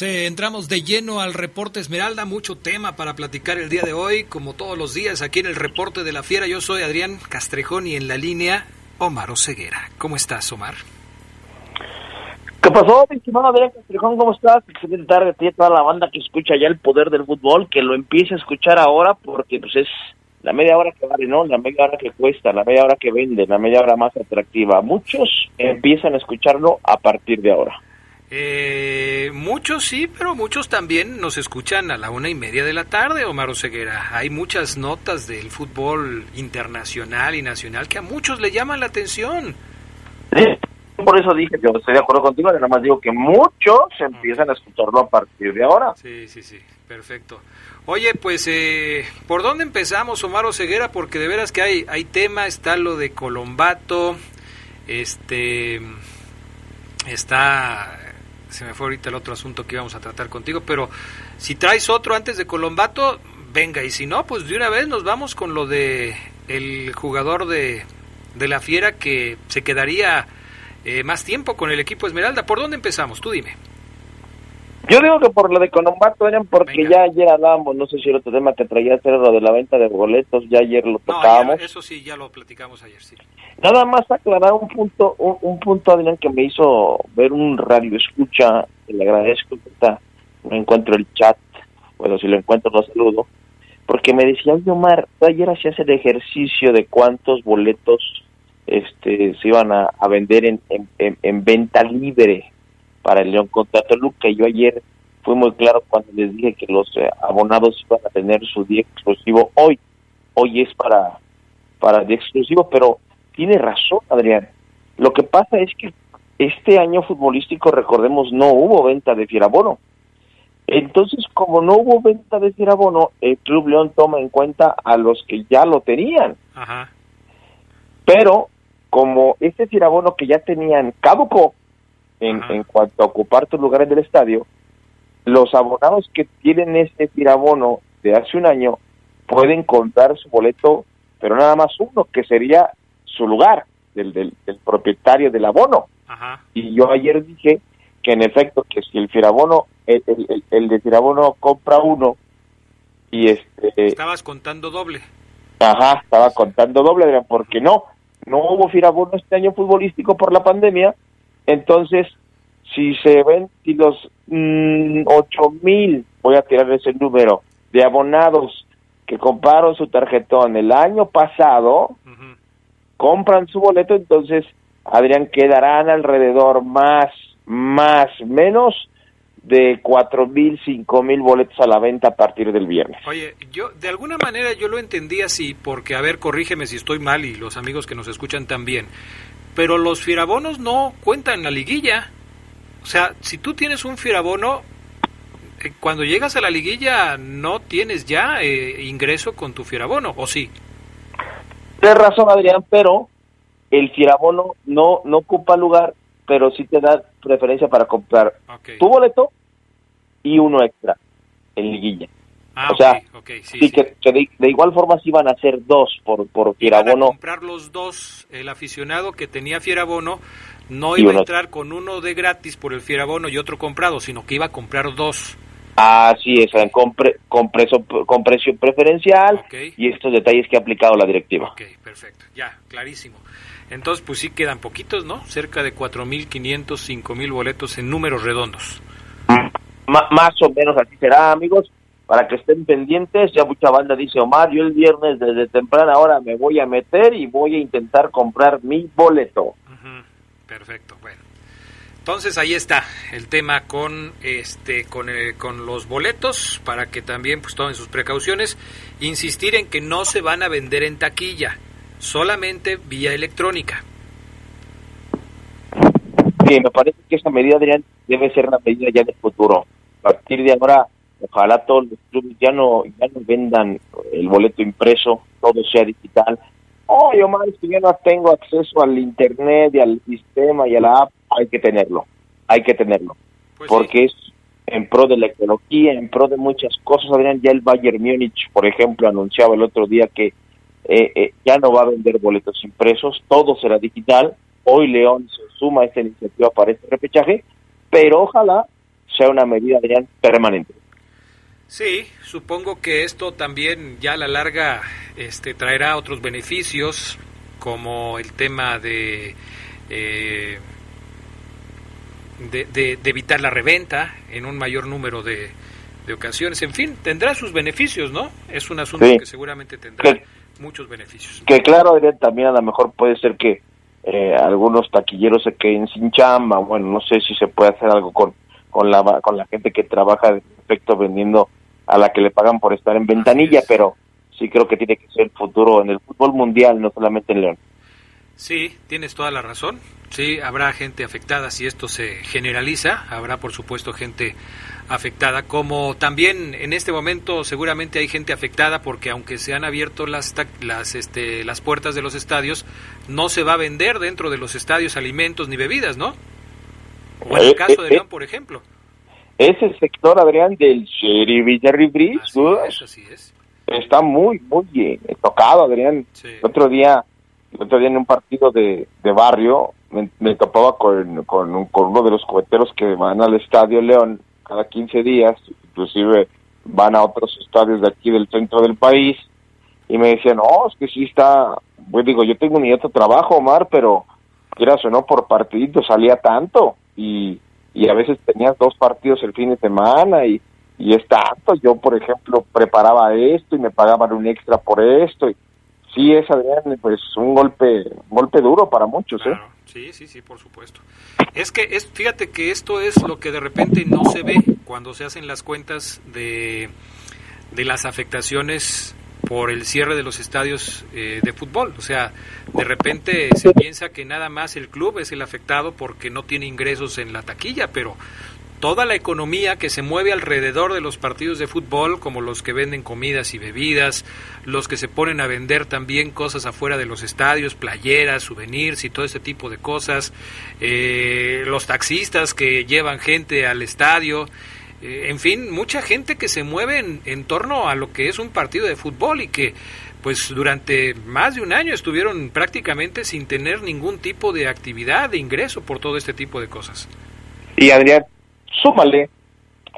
Eh, entramos de lleno al reporte Esmeralda, mucho tema para platicar el día de hoy, como todos los días aquí en el reporte de la fiera. Yo soy Adrián Castrejón y en la línea Omar Oseguera. ¿Cómo estás, Omar? ¿Qué pasó, mi estimado Adrián Castrejón? ¿Cómo estás? Excelente tarde a toda la banda que escucha ya el poder del fútbol, que lo empiece a escuchar ahora porque pues es la media hora que vale, ¿no? La media hora que cuesta, la media hora que vende, la media hora más atractiva. Muchos empiezan a escucharlo a partir de ahora. Eh, muchos sí, pero muchos también nos escuchan a la una y media de la tarde, Omar Oseguera. Hay muchas notas del fútbol internacional y nacional que a muchos le llaman la atención. Sí, Por eso dije, yo estoy de acuerdo contigo, nada más digo que muchos empiezan a escucharlo a partir de ahora. Sí, sí, sí, perfecto. Oye, pues, eh, ¿por dónde empezamos, Omar Oseguera? Porque de veras que hay, hay tema, está lo de Colombato, este, está, se me fue ahorita el otro asunto que íbamos a tratar contigo, pero si traes otro antes de Colombato, venga, y si no, pues de una vez nos vamos con lo de el jugador de, de la Fiera que se quedaría eh, más tiempo con el equipo Esmeralda. ¿Por dónde empezamos? Tú dime. Yo digo que por lo de Colombato eran porque ya ayer hablábamos, no sé si el otro tema que traía era lo de la venta de boletos, ya ayer lo No, tocábamos. ya- eso sí, ya lo platicamos ayer, sí. Nada más aclarar un punto, un, un punto, Adrián, que me hizo ver un radio escucha, y le agradezco que está, no encuentro el chat, bueno, si lo encuentro lo saludo, porque me decía, oye Omar, ayer hacías el ejercicio de cuántos boletos este se iban a, a vender en, en, en- en venta libre para el León contra Toluca, yo ayer fui muy claro cuando les dije que los eh, abonados iban a tener su día exclusivo hoy, hoy es para, para día exclusivo, pero tiene razón, Adrián. Lo que pasa es que este año futbolístico, recordemos, no hubo venta de Fierabono. Entonces, como no hubo venta de Fierabono, el Club León toma en cuenta a los que ya lo tenían. Ajá. Pero, como este Fierabono que ya tenían caducó en, en cuanto a ocupar tus lugares del estadio, los abonados que tienen este firabono de hace un año pueden comprar su boleto, pero nada más uno, que sería su lugar, del, del, del propietario del abono. Y yo ayer dije que en efecto, que si el firabono, el, el, el- de firabono compra uno, y este... Estabas contando doble. Ajá, estaba contando doble, porque no, no hubo firabono este año futbolístico por la pandemia, entonces si se ven, si los mm, ocho mil, voy a tirar ese número, de abonados que compraron su tarjetón el año pasado, compran su boleto, entonces, Adrián, quedarán alrededor más, más, menos de cuatro mil, cinco mil boletos a la venta a partir del viernes. Oye, yo de alguna manera yo lo entendí así, porque, a ver, corrígeme si estoy mal y los amigos que nos escuchan también, pero los firabonos no cuentan la liguilla. O sea, si tú tienes un firabono, eh, cuando llegas a la liguilla no tienes ya eh, ingreso con tu firabono, ¿o sí? Tienes razón, Adrián, pero el firabono no, no ocupa lugar, pero sí te da preferencia para comprar tu boleto y uno extra en liguilla. Ah, o sea, ok, ok, sí, sí, Que, que de, de igual forma sí van a ser dos por, por Iban a comprar los dos, el aficionado que tenía fierabono no iba a uno- entrar con uno de gratis por el fierabono y otro comprado, sino que iba a comprar dos. Así es, con, pre- con, preso- con precio preferencial y estos detalles que ha aplicado la directiva. Ok, perfecto, ya, clarísimo. Entonces, pues sí quedan poquitos, ¿no? Cerca de 4.500, 5.000 boletos en números redondos. Ma- más o menos así será, amigos, para que estén pendientes. Ya mucha banda dice, Omar, yo el viernes desde temprana hora me voy a meter y voy a intentar comprar mi boleto. Perfecto, bueno. Entonces ahí está el tema con este con, eh, con los boletos para que también pues tomen sus precauciones. Insistir en que no se van a vender en taquilla, solamente vía electrónica. Sí, me parece que esa medida, Adrián, debe ser una medida ya del futuro. A partir de ahora, ojalá todos los clubes ya no, ya no vendan el boleto impreso, todo sea digital. Oh, Omar, que yo no tengo acceso al internet y al sistema y a la app. Hay que tenerlo, hay que tenerlo. porque es en pro de la ecología, en pro de muchas cosas. Adrián, ya el Bayern Múnich, por ejemplo, anunciaba el otro día que eh, eh, ya no va a vender boletos impresos, todo será digital. Hoy León se suma a esta iniciativa para este repechaje, pero ojalá sea una medida, Adrián, permanente. Sí, supongo que esto también ya a la larga este, traerá otros beneficios, como el tema de, eh, de, de- de evitar la reventa en un mayor número de, de ocasiones. En fin, tendrá sus beneficios, ¿no? Es un asunto Sí. que seguramente tendrá muchos beneficios. Que claro, también a lo mejor puede ser que eh, algunos taquilleros se queden sin chamba. Bueno, no sé si se puede hacer algo con, con, la, con la gente que trabaja de efecto vendiendo a la que le pagan por estar en ventanilla, pero sí creo que tiene que ser el futuro en el fútbol mundial, no solamente en León. Sí, tienes toda la razón. Sí, habrá gente afectada si esto se generaliza. Habrá, por supuesto, gente afectada. Como también en este momento seguramente hay gente afectada porque aunque se han abierto las las este, las puertas de los estadios, no se va a vender dentro de los estadios alimentos ni bebidas, ¿no? O en el Eh, caso de eh, León, por ejemplo. Ese sector, Adrián, del Sheriff Jerry Bridge, está muy, muy eh, tocado, Adrián. El otro día, el otro día en un partido de, de barrio, me, me topaba con, con, un- con uno de los coheteros que van al Estadio León cada 15 días, inclusive van a otros estadios de aquí del centro del país, y me decían, no, es que sí está, pues digo, yo tengo mi otro trabajo, Omar, pero quieras o no, por partidito salía tanto, y, y a veces tenías dos partidos el fin de semana, y, y es tanto, yo por ejemplo preparaba esto y me pagaban un extra por esto, y sí es, Adrián, pues un golpe, un golpe duro para muchos, ¿eh? Sí, sí, sí, por supuesto. Es que es, fíjate que esto es lo que de repente no se ve cuando se hacen las cuentas de, de las afectaciones por el cierre de los estadios eh, de fútbol. O sea, de repente se piensa que nada más el club es el afectado porque no tiene ingresos en la taquilla, pero toda la economía que se mueve alrededor de los partidos de fútbol, como los que venden comidas y bebidas, los que se ponen a vender también cosas afuera de los estadios, playeras, souvenirs y todo ese tipo de cosas, eh, los taxistas que llevan gente al estadio, eh, en fin, mucha gente que se mueve en, en torno a lo que es un partido de fútbol y que pues durante más de un año estuvieron prácticamente sin tener ningún tipo de actividad, de ingreso por todo este tipo de cosas. Y Adrián, súmale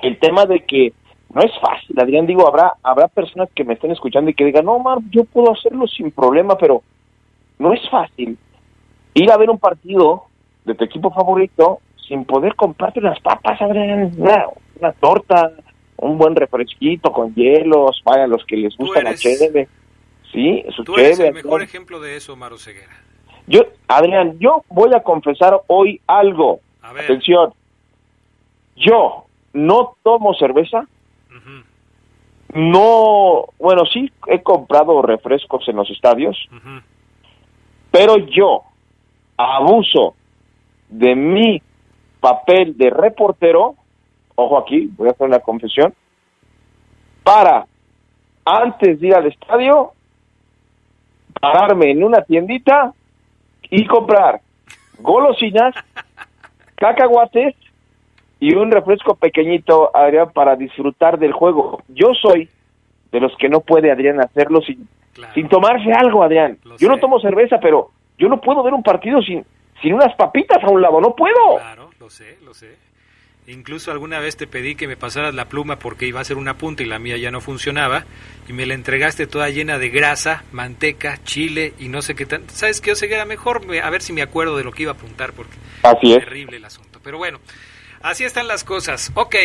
el tema de que no es fácil, Adrián, digo, habrá habrá personas que me estén escuchando y que digan, no, Mar, yo puedo hacerlo sin problema, pero no es fácil ir a ver un partido de tu equipo favorito sin poder comprarte unas papas, Adrián, una, una torta, un buen refresquito con hielos, para los que les gusta la cheve. Sí, su Tú eres el mejor ejemplo de eso, Maro Ceguera. Yo, Adrián, yo voy a confesar hoy algo. A ver. Atención. Yo no tomo cerveza. No, bueno, sí he comprado refrescos en los estadios. Pero yo abuso de mi papel de reportero. Ojo aquí, voy a hacer una confesión. Para, antes de ir al estadio, pararme en una tiendita y comprar golosinas, cacahuates y un refresco pequeñito, Adrián, para disfrutar del juego. Yo soy de los que no puede, Adrián, hacerlo sin, sin tomarse algo, Adrián. Yo no tomo cerveza, pero yo no puedo ver un partido sin, sin unas papitas a un lado, no puedo. Claro, lo sé, lo sé. Incluso alguna vez te pedí que me pasaras la pluma porque iba a hacer una punta y la mía ya no funcionaba y me la entregaste toda llena de grasa, manteca, chile y no sé qué tan... ¿Sabes qué, Oseguera? Mejor me- a ver si me acuerdo de lo que iba a apuntar porque Así es. terrible el asunto. Pero bueno, así están las cosas. Ok,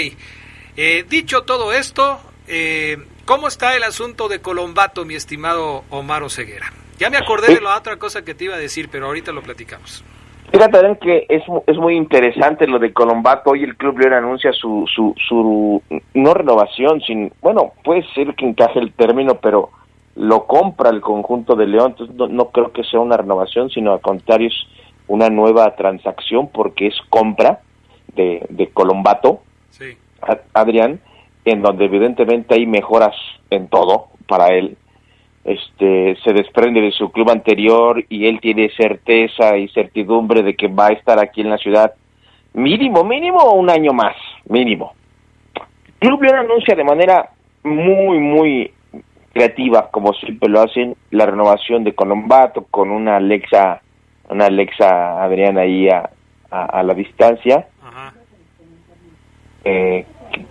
eh, dicho todo esto, eh, ¿cómo está el asunto de Colombato, mi estimado Omar Oseguera? Ya me acordé de la otra cosa que te iba a decir, pero ahorita lo platicamos. Fíjate, que es, es muy interesante lo de Colombato. Hoy el Club León anuncia su, su, su, no renovación, sin, bueno, puede ser que encaje el término, pero lo compra el conjunto de León. Entonces no, no creo que sea una renovación, sino al contrario es una nueva transacción porque es compra de, de Colombato, Sí. Adrián, en donde evidentemente hay mejoras en todo para él. Este se desprende de su club anterior y él tiene certeza y certidumbre de que va a estar aquí en la ciudad mínimo, mínimo un año más, mínimo. Club León anuncia de manera muy, muy creativa, como siempre lo hacen, la renovación de Colombato con una Alexa, una Alexa Adrián ahí a, a, a la distancia. Eh, que,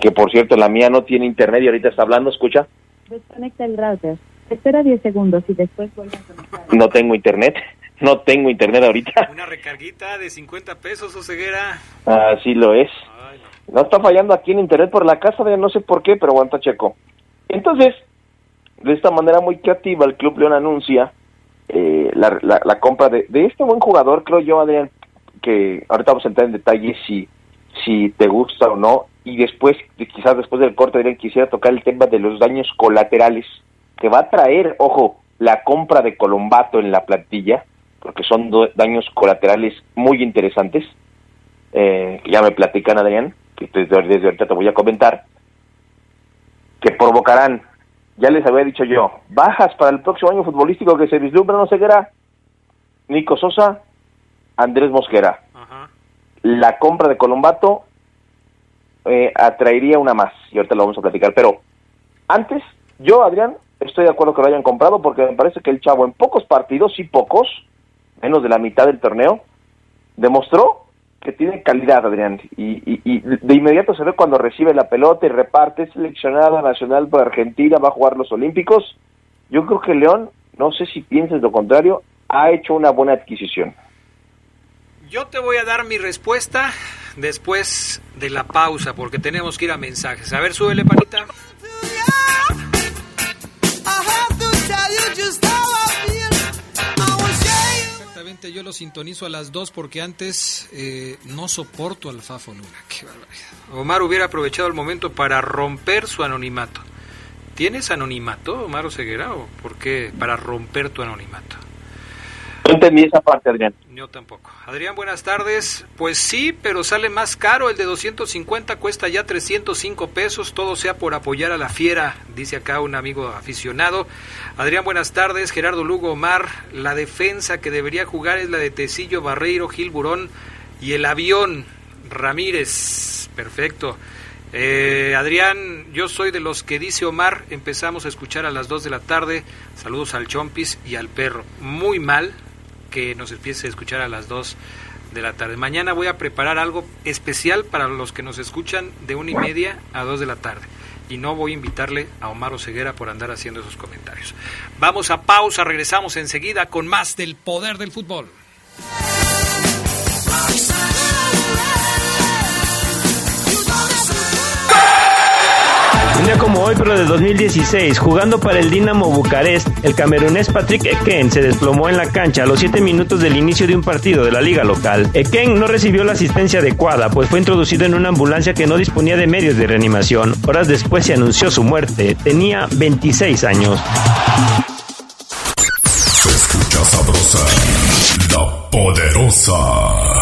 que por cierto la mía no tiene internet y ahorita está hablando, escucha, Desconecta el router. Espera 10 segundos y después vuelve a conectar. no tengo internet, no tengo internet ahorita, Una recarguita de 50 pesos, Oseguera. así lo es. No está fallando aquí en internet por la casa, de no sé por qué, pero aguanta checo. Entonces, de esta manera muy creativa, el Club León anuncia eh, la, la, la compra de, de este buen jugador, creo yo, Adrián, que ahorita vamos a entrar en detalle si, si te gusta o no, y después, quizás después del corte, Adrián, quisiera tocar el tema de los daños colaterales que va a traer, ojo, la compra de Colombato en la plantilla, porque son daños colaterales muy interesantes, eh, que ya me platican, Adrián, que desde, desde ahorita te voy a comentar, que provocarán, ya les había dicho yo, bajas para el próximo año futbolístico que se vislumbra, no Ceguera, Nico Sosa, Andrés Mosquera. La compra de Colombato eh, atraería una más, y ahorita lo vamos a platicar, pero antes, yo, Adrián, estoy de acuerdo que lo hayan comprado porque me parece que el chavo en pocos partidos, sí pocos, menos de la mitad del torneo, demostró que tiene calidad, Adrián, y, y- y de inmediato se ve cuando recibe la pelota y reparte, es seleccionada nacional por Argentina, va a jugar los Olímpicos. Yo creo que León, no sé si piensas lo contrario, ha hecho una buena adquisición. Yo te voy a dar mi respuesta después de la pausa, porque tenemos que ir a mensajes. A ver, súbele, panita. Exactamente, yo lo sintonizo a las dos porque antes eh, no soporto al Fafo Luna. Qué barbaridad. Omar hubiera aprovechado el momento para romper su anonimato. ¿Tienes anonimato, Omar Ceguera, o por qué para romper tu anonimato? Entendí esa parte, Adrián. Yo tampoco. Adrián, buenas tardes. Pues sí, pero sale más caro. El de 250 cuesta ya 305 pesos. Todo sea por apoyar a la fiera, dice acá un amigo aficionado. Adrián, buenas tardes. Gerardo Lugo Omar. La defensa que debería jugar es la de Tecillo, Barreiro, Gil Burón y el avión Ramírez. Perfecto. Eh, Adrián, yo soy de los que dice Omar, empezamos a escuchar a las 2 de la tarde. Saludos al Chompis y al perro. Muy mal que nos empiece a escuchar a las 2 de la tarde. Mañana voy a preparar algo especial para los que nos escuchan de una y media a 2 de la tarde. Y no voy a invitarle a Omar Oseguera por andar haciendo esos comentarios. Vamos a pausa, regresamos enseguida con más del poder del fútbol. Como hoy, pero de 2016, jugando para el Dinamo Bucarest, el camerunés Patrick Eken se desplomó en la cancha a los 7 minutos del inicio de un partido de la liga local. Eken no recibió la asistencia adecuada, pues fue introducido en una ambulancia que no disponía de medios de reanimación. Horas después se anunció su muerte. Tenía 26 años. Se escucha sabrosa, la poderosa.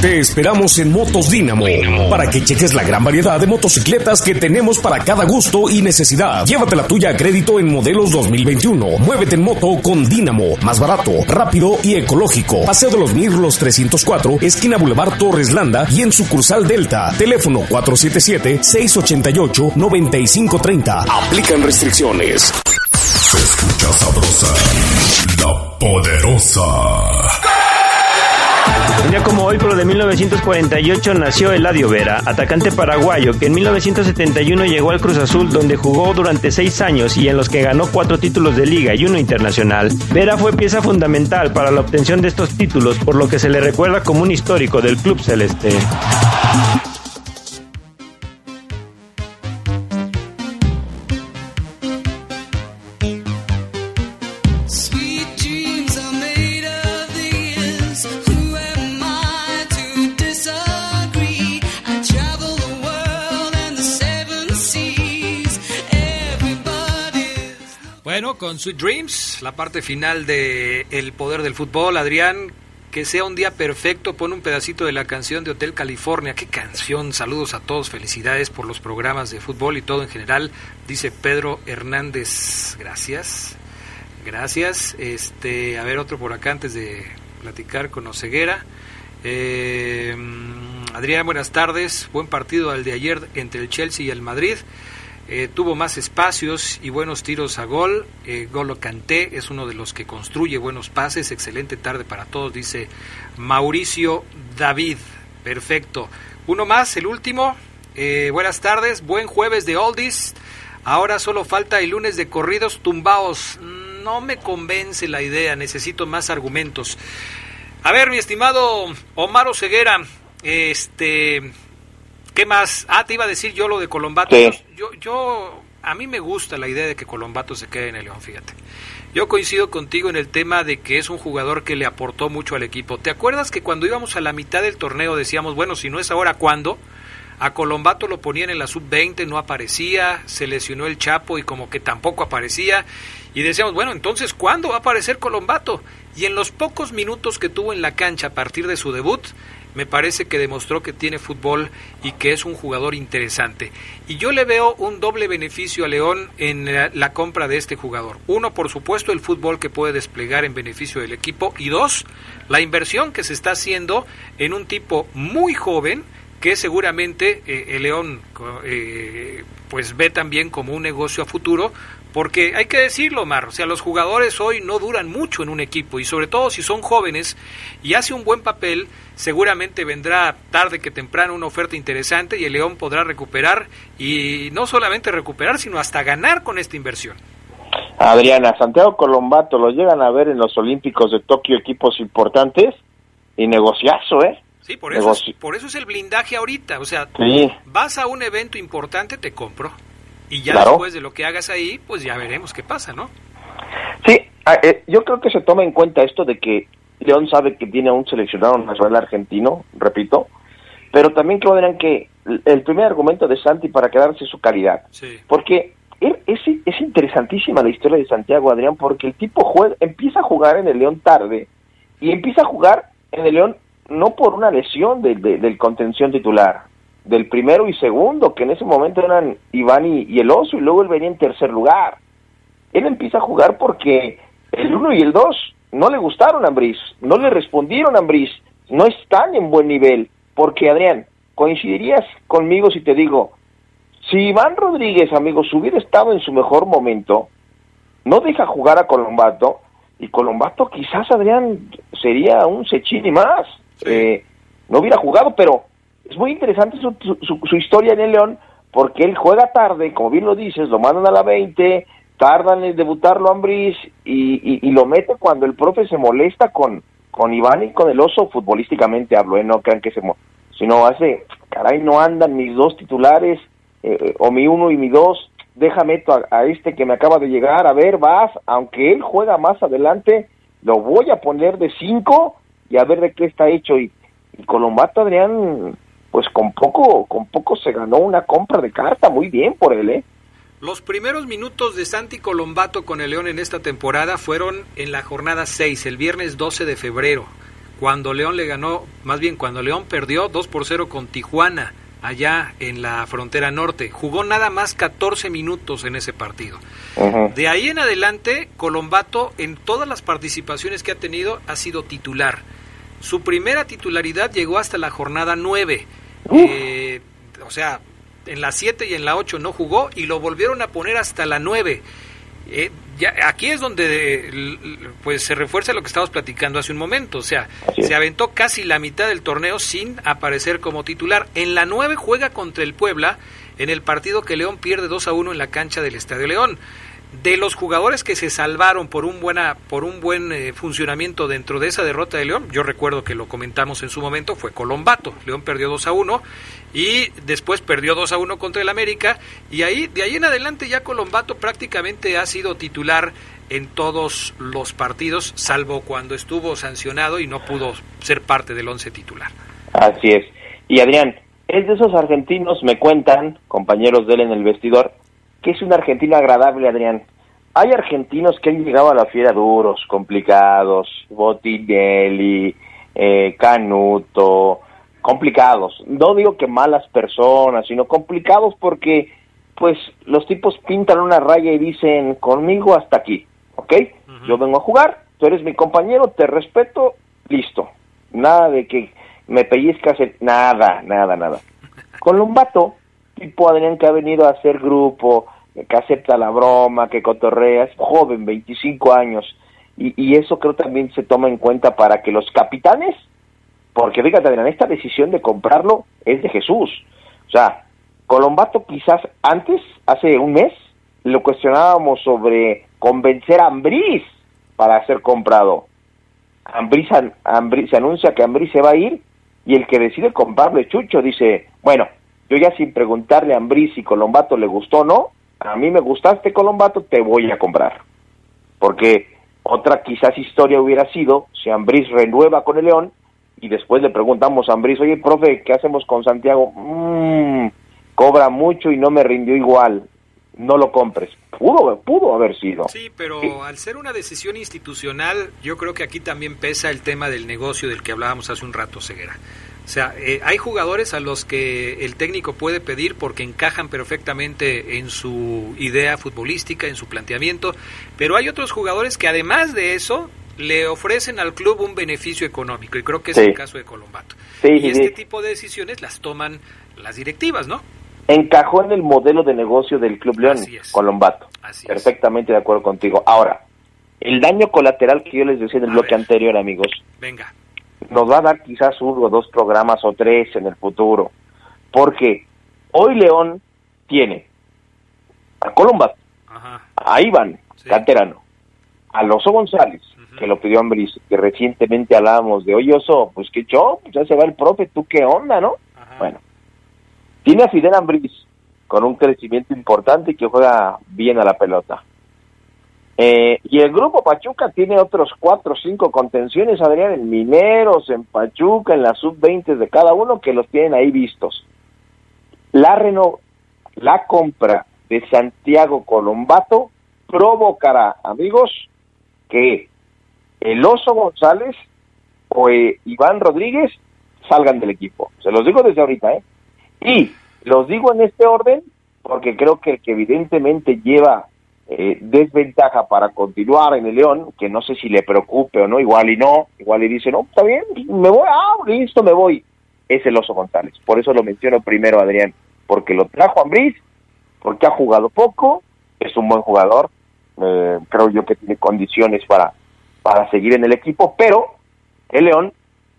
Te esperamos en Motos Dínamo para que cheques la gran variedad de motocicletas que tenemos para cada gusto y necesidad. Llévate la tuya a crédito en modelos 2021. Muévete en moto con Dínamo, más barato, rápido y ecológico. Paseo de los Mirlos 304, esquina Boulevard Torres Landa y en sucursal Delta. Teléfono 477-688-9530. Aplican restricciones. Se escucha sabrosa, la poderosa. Un día como hoy, pero de 1948, nació Eladio Vera, atacante paraguayo, que en 1971 llegó al Cruz Azul, donde jugó durante seis años y en los que ganó cuatro títulos de liga y uno internacional. Vera fue pieza fundamental para la obtención de estos títulos, por lo que se le recuerda como un histórico del club celeste. Sweet Dreams, la parte final de El Poder del Fútbol, Adrián, que sea un día perfecto, pon un pedacito de la canción de Hotel California. Qué canción, saludos a todos, felicidades por los programas de fútbol y todo en general, dice Pedro Hernández. Gracias. Gracias. Este, a ver otro por acá antes de platicar con Oceguera. Eh, Adrián, buenas tardes. Buen partido al de ayer entre el Chelsea y el Madrid. Eh, tuvo más espacios y buenos tiros a gol. Eh, Golo Canté es uno de los que construye buenos pases. Excelente tarde para todos, dice Mauricio David. Perfecto. Uno más, el último. Eh, buenas tardes, buen jueves de Oldies. Ahora solo falta el lunes de corridos tumbaos. No me convence la idea, necesito más argumentos. A ver, mi estimado Omar Ceguera, este, ¿qué más? Ah, te iba a decir yo lo de Colombato. Sí. Yo, yo, a mí me gusta la idea de que Colombato se quede en el León, fíjate. Yo coincido contigo en el tema de que es un jugador que le aportó mucho al equipo. ¿Te acuerdas que cuando íbamos a la mitad del torneo decíamos, bueno, si no es ahora, ¿cuándo? A Colombato lo ponían en la sub-20, no aparecía, se lesionó el Chapo y como que tampoco aparecía. Y decíamos, bueno, entonces, ¿cuándo va a aparecer Colombato? Y en los pocos minutos que tuvo en la cancha a partir de su debut, me parece que demostró que tiene fútbol y que es un jugador interesante. Y yo le veo un doble beneficio a León en la, compra de este jugador. Uno, por supuesto, el fútbol que puede desplegar en beneficio del equipo. Y dos, la inversión que se está haciendo en un tipo muy joven que seguramente eh, el León eh, pues ve también como un negocio a futuro porque hay que decirlo, Mar, o sea, los jugadores hoy no duran mucho en un equipo y sobre todo si son jóvenes y hace un buen papel, seguramente vendrá tarde que temprano una oferta interesante y el León podrá recuperar y no solamente recuperar, sino hasta ganar con esta inversión. Adriana, Santiago Colombato lo llegan a ver en los Olímpicos de Tokio equipos importantes y negociazo, ¿eh? Sí, por eso, es, por eso es el blindaje ahorita, o sea, Sí. vas a un evento importante, te compro y ya Claro. después de lo que hagas ahí, pues ya veremos qué pasa, ¿no? Sí, ah, eh, yo creo que se toma en cuenta esto de que León sabe que tiene a un seleccionado nacional argentino, repito, pero también creo Adrián, que el primer argumento de Santi para quedarse es su calidad. Porque er, es, es interesantísima la historia de Santiago Adrián porque el tipo juega, empieza a jugar en el León tarde y empieza a jugar en el León no por una lesión de, de- del contención titular, del primero y segundo, que en ese momento eran Iván y, y el Oso, y luego él venía en tercer lugar. Él empieza a jugar porque el uno y el dos no le gustaron a Ambriz, no le respondieron a Ambriz, no están en buen nivel, porque Adrián, coincidirías conmigo si te digo, si Iván Rodríguez, amigos, hubiera estado en su mejor momento, no deja jugar a Colombato, y Colombato quizás, Adrián, sería un Cecchini más. Eh, no hubiera jugado, pero es muy interesante su, su- su- historia en el León, porque él juega tarde, como bien lo dices, lo mandan a la 20, tardan en debutarlo a Ambriz, y, y, y lo mete cuando el profe se molesta con, con Iván y con el oso, futbolísticamente hablo, ¿eh? no crean que se... sino hace, caray, no andan mis dos titulares, eh, o mi uno y mi dos, déjame a, este que me acaba de llegar, a ver, vas, aunque él juega más adelante, lo voy a poner de cinco y a ver de qué está hecho. Y Colombato Adrián, pues con poco, con poco se ganó una compra de carta, muy bien por él, ¿eh? Los primeros minutos de Santi Colombato con el León en esta temporada fueron en la jornada 6, el viernes 12 de febrero, cuando León le ganó, más bien cuando León perdió 2 por 0 con Tijuana, allá en la frontera norte. Jugó nada más 14 minutos en ese partido. De ahí en adelante, Colombato en todas las participaciones que ha tenido ha sido titular. Su primera titularidad llegó hasta la jornada 9. Eh, o sea, en la 7 y en la 8 no jugó y lo volvieron a poner hasta la 9. Eh, ya, aquí es donde l- pues se refuerza lo que estábamos platicando hace un momento, o sea, se aventó casi la mitad del torneo sin aparecer como titular. En la 9 juega contra el Puebla en el partido que León pierde 2 a 1 en la cancha del Estadio León. De los jugadores que se salvaron por un buena por un buen eh, funcionamiento dentro de esa derrota de León, yo recuerdo que lo comentamos en su momento, fue Colombato. León perdió 2 a 1 y después perdió 2 a 1 contra el América y ahí de ahí en adelante ya Colombato prácticamente ha sido titular en todos los partidos, salvo cuando estuvo sancionado y no pudo ser parte del once titular. Así es. Y Adrián, es de esos argentinos, me cuentan, compañeros de él en el vestidor, que es un argentino agradable, Adrián. Hay argentinos que han llegado a la fiera duros, complicados, Botinelli, eh, Canuto, complicados. No digo que malas personas, sino complicados porque, pues, los tipos pintan una raya y dicen, conmigo hasta aquí, ¿ok? Yo vengo a jugar, tú eres mi compañero, te respeto, listo. Nada de que me pellizcas, el- nada, nada, nada. Colombato, tipo Adrián que ha venido a hacer grupo, que acepta la broma, que cotorrea, es joven, 25 años, y, eso creo también se toma en cuenta para que los capitanes, porque fíjate Adrián, esta decisión de comprarlo es de Jesús, o sea, Colombato quizás antes, hace un mes, lo cuestionábamos sobre convencer a Ambriz para ser comprado. Ambriz, Ambriz- se anuncia que Ambriz se va a ir y el que decide comprarlo Chucho. Dice, bueno, yo ya sin preguntarle a Ambriz si Colombato le gustó o no, a mí me gustaste Colombato, te voy a comprar. Porque otra quizás historia hubiera sido si Ambriz renueva con el León y después le preguntamos a Ambriz, oye, profe, ¿qué hacemos con Santiago? "Mm, cobra mucho y no me rindió igual, no lo compres. Pudo, pudo haber sido. Sí, pero al ser una decisión institucional, yo creo que aquí también pesa el tema del negocio del que hablábamos hace un rato, Ceguera. O sea, eh, hay jugadores a los que el técnico puede pedir porque encajan perfectamente en su idea futbolística, en su planteamiento, pero hay otros jugadores que además de eso le ofrecen al club un beneficio económico y creo que es Sí. el caso de Colombato. Sí, y sí, este tipo de decisiones las toman las directivas, ¿no? encajó en el modelo de negocio del Club León, Colombato. Perfectamente de acuerdo contigo. Ahora, el daño colateral que yo les decía en el bloque anterior, amigos, Venga. Nos va a dar quizás uno o dos programas o tres en el futuro. Porque hoy León tiene a Colombato, a Iván, canterano, a Loso González, que lo pidió Ambris, que recientemente hablábamos de, oye Oso, pues qué show, pues ya se va el profe, ¿tú qué onda, no? Bueno, tiene a Fidel Ambris con un crecimiento importante y que juega bien a la pelota. Eh, y el grupo Pachuca tiene otros cuatro o cinco contenciones, Adrián, en Mineros, en Pachuca, en las sub-20 de cada uno, que los tienen ahí vistos. La reno, la compra de Santiago Colombato provocará, amigos, que el Oso González o eh, Iván Rodríguez salgan del equipo. Se los digo desde ahorita, ¿eh? Y los digo en este orden porque creo que el que evidentemente lleva eh, desventaja para continuar en el León, que no sé si le preocupe o no, igual y no, igual y dice, no, está bien, me voy, ah, listo, me voy, es el Oso González. Por eso lo menciono primero, Adrián, porque lo trajo Ambriz, porque ha jugado poco, es un buen jugador, eh, creo yo que tiene condiciones para, para seguir en el equipo, pero el León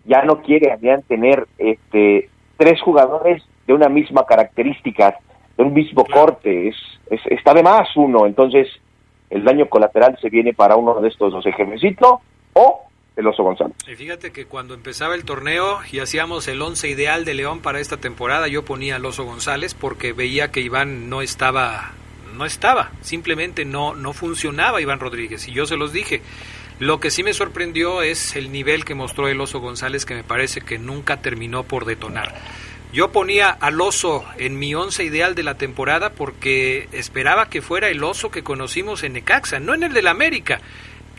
ya no quiere, Adrián, tener este, tres jugadores de una misma característica, de un mismo corte, es, es, está de más uno, entonces el daño colateral se viene para uno de estos dos, el Jefecito o el Oso González. Y fíjate que cuando empezaba el torneo y hacíamos el once ideal de León para esta temporada, yo ponía al Oso González porque veía que Iván no estaba, no estaba, simplemente no, no funcionaba Iván Rodríguez y yo se los dije. Lo que sí me sorprendió es el nivel que mostró el Oso González, que me parece que nunca terminó por detonar. Yo ponía al oso en mi once ideal de la temporada porque esperaba que fuera el oso que conocimos en Necaxa, no en el del América.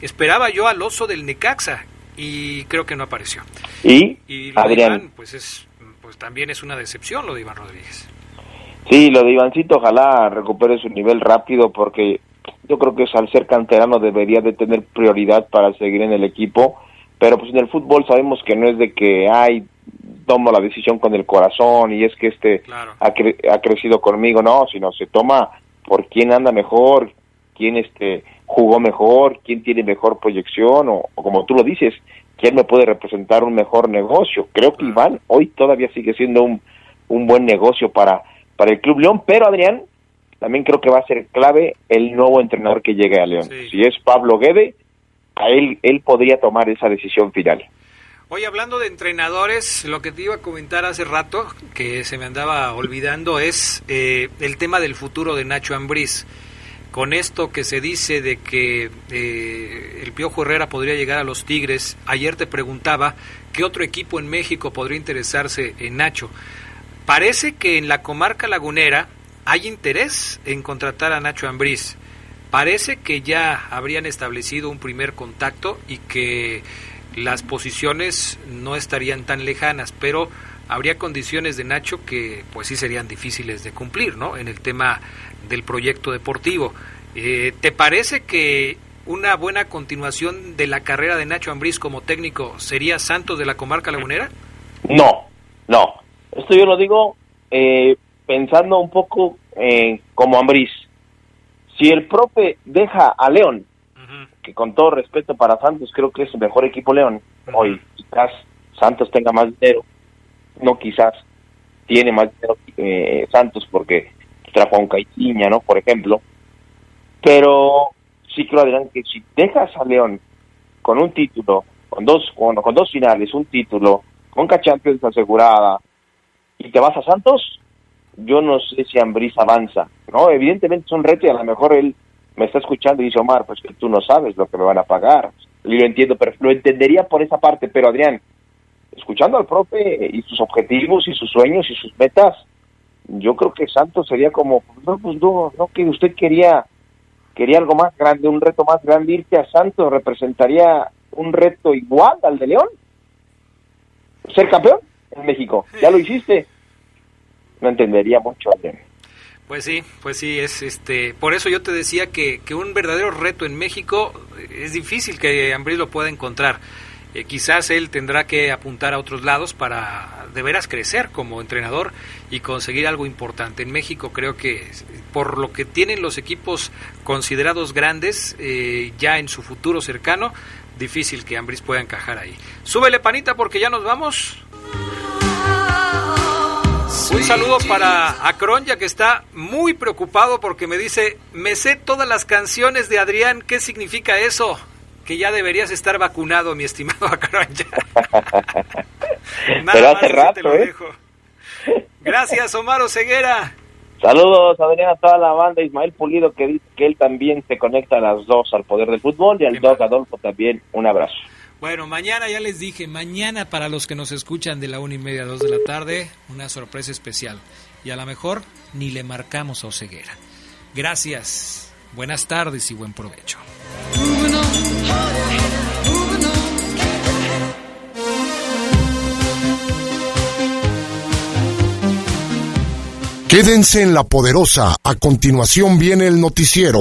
Esperaba yo al oso del Necaxa y creo que no apareció. Y, y lo Adrián. de Iván, pues es, pues también es una decepción lo de Iván Rodríguez. Sí, lo de Ivancito, ojalá recupere su nivel rápido porque yo creo que al ser canterano debería de tener prioridad para seguir en el equipo, pero pues en el fútbol sabemos que no es de que hay tomo la decisión con el corazón y es que este ha, cre ha crecido conmigo, no, sino se toma por quién anda mejor, quién este jugó mejor, quién tiene mejor proyección o, o como tú lo dices, quién me puede representar un mejor negocio. Creo que Iván hoy todavía sigue siendo un, un buen negocio para, para el Club León, pero Adrián, también creo que va a ser clave el nuevo entrenador que llegue a León. Si es Pablo Guede, a él, él podría tomar esa decisión final. Hoy hablando de entrenadores, lo que te iba a comentar hace rato, que se me andaba olvidando, es eh, el tema del futuro de Nacho Ambriz. Con esto que se dice de que eh, el Piojo Herrera podría llegar a los Tigres, ayer te preguntaba qué otro equipo en México podría interesarse en Nacho. Parece que en la comarca lagunera hay interés en contratar a Nacho Ambriz. Parece que ya habrían establecido un primer contacto y que las posiciones no estarían tan lejanas, pero habría condiciones de Nacho que pues sí serían difíciles de cumplir, ¿no? En el tema del proyecto deportivo. Eh, ¿Te parece que una buena continuación de la carrera de Nacho Ambriz como técnico sería Santos de la comarca lagunera? No, no. Esto yo lo digo eh, pensando un poco eh, como Ambriz. Si el profe deja a León, que con todo respeto para Santos creo que es el mejor equipo León, hoy quizás Santos tenga más dinero, no quizás tiene más dinero eh, Santos porque trajo a un Caiciña, ¿no? Por ejemplo. Pero sí creo, Adrián, que si dejas a León con un título, con dos, con, con dos finales, un título, con Champions asegurada, y te vas a Santos, yo no sé si Ambriz avanza, ¿no? Evidentemente es un reto y a lo mejor él me está escuchando y dice, Omar, pues que tú no sabes lo que me van a pagar. Y lo entiendo, pero lo entendería por esa parte, pero Adrián, escuchando al profe y sus objetivos y sus sueños y sus metas, yo creo que Santos sería como, no, pues no, no que usted quería, quería algo más grande, un reto más grande, irte a Santos representaría un reto igual al de León. Ser campeón en México, ya lo hiciste. No entendería mucho, Adrián. Pues sí, pues sí, es este, por eso yo te decía que, que un verdadero reto en México eh, es difícil que Ambrí lo pueda encontrar. Eh, quizás él tendrá que apuntar a otros lados para de veras crecer como entrenador y conseguir algo importante. En México creo que por lo que tienen los equipos considerados grandes eh, ya en su futuro cercano, difícil que Ambris pueda encajar ahí. Súbele panita porque ya nos vamos. Un saludo para Acron, ya que está muy preocupado porque me dice, me sé todas las canciones de Adrián, ¿qué significa eso? Que ya deberías estar vacunado, mi estimado Acron. Pero hace rato, ¿eh? Gracias, Omar Ceguera. Saludos, Adrián, a toda la banda. Ismael Pulido, que dice que él también se conecta a las dos al poder del fútbol. Y al Doc Adolfo también, un abrazo. Bueno, mañana ya les dije, mañana para los que nos escuchan de la una y media a dos de la tarde, una sorpresa especial. Y a lo mejor ni le marcamos a Oceguera. Gracias, buenas tardes y buen provecho. Quédense en la poderosa, a continuación viene el noticiero.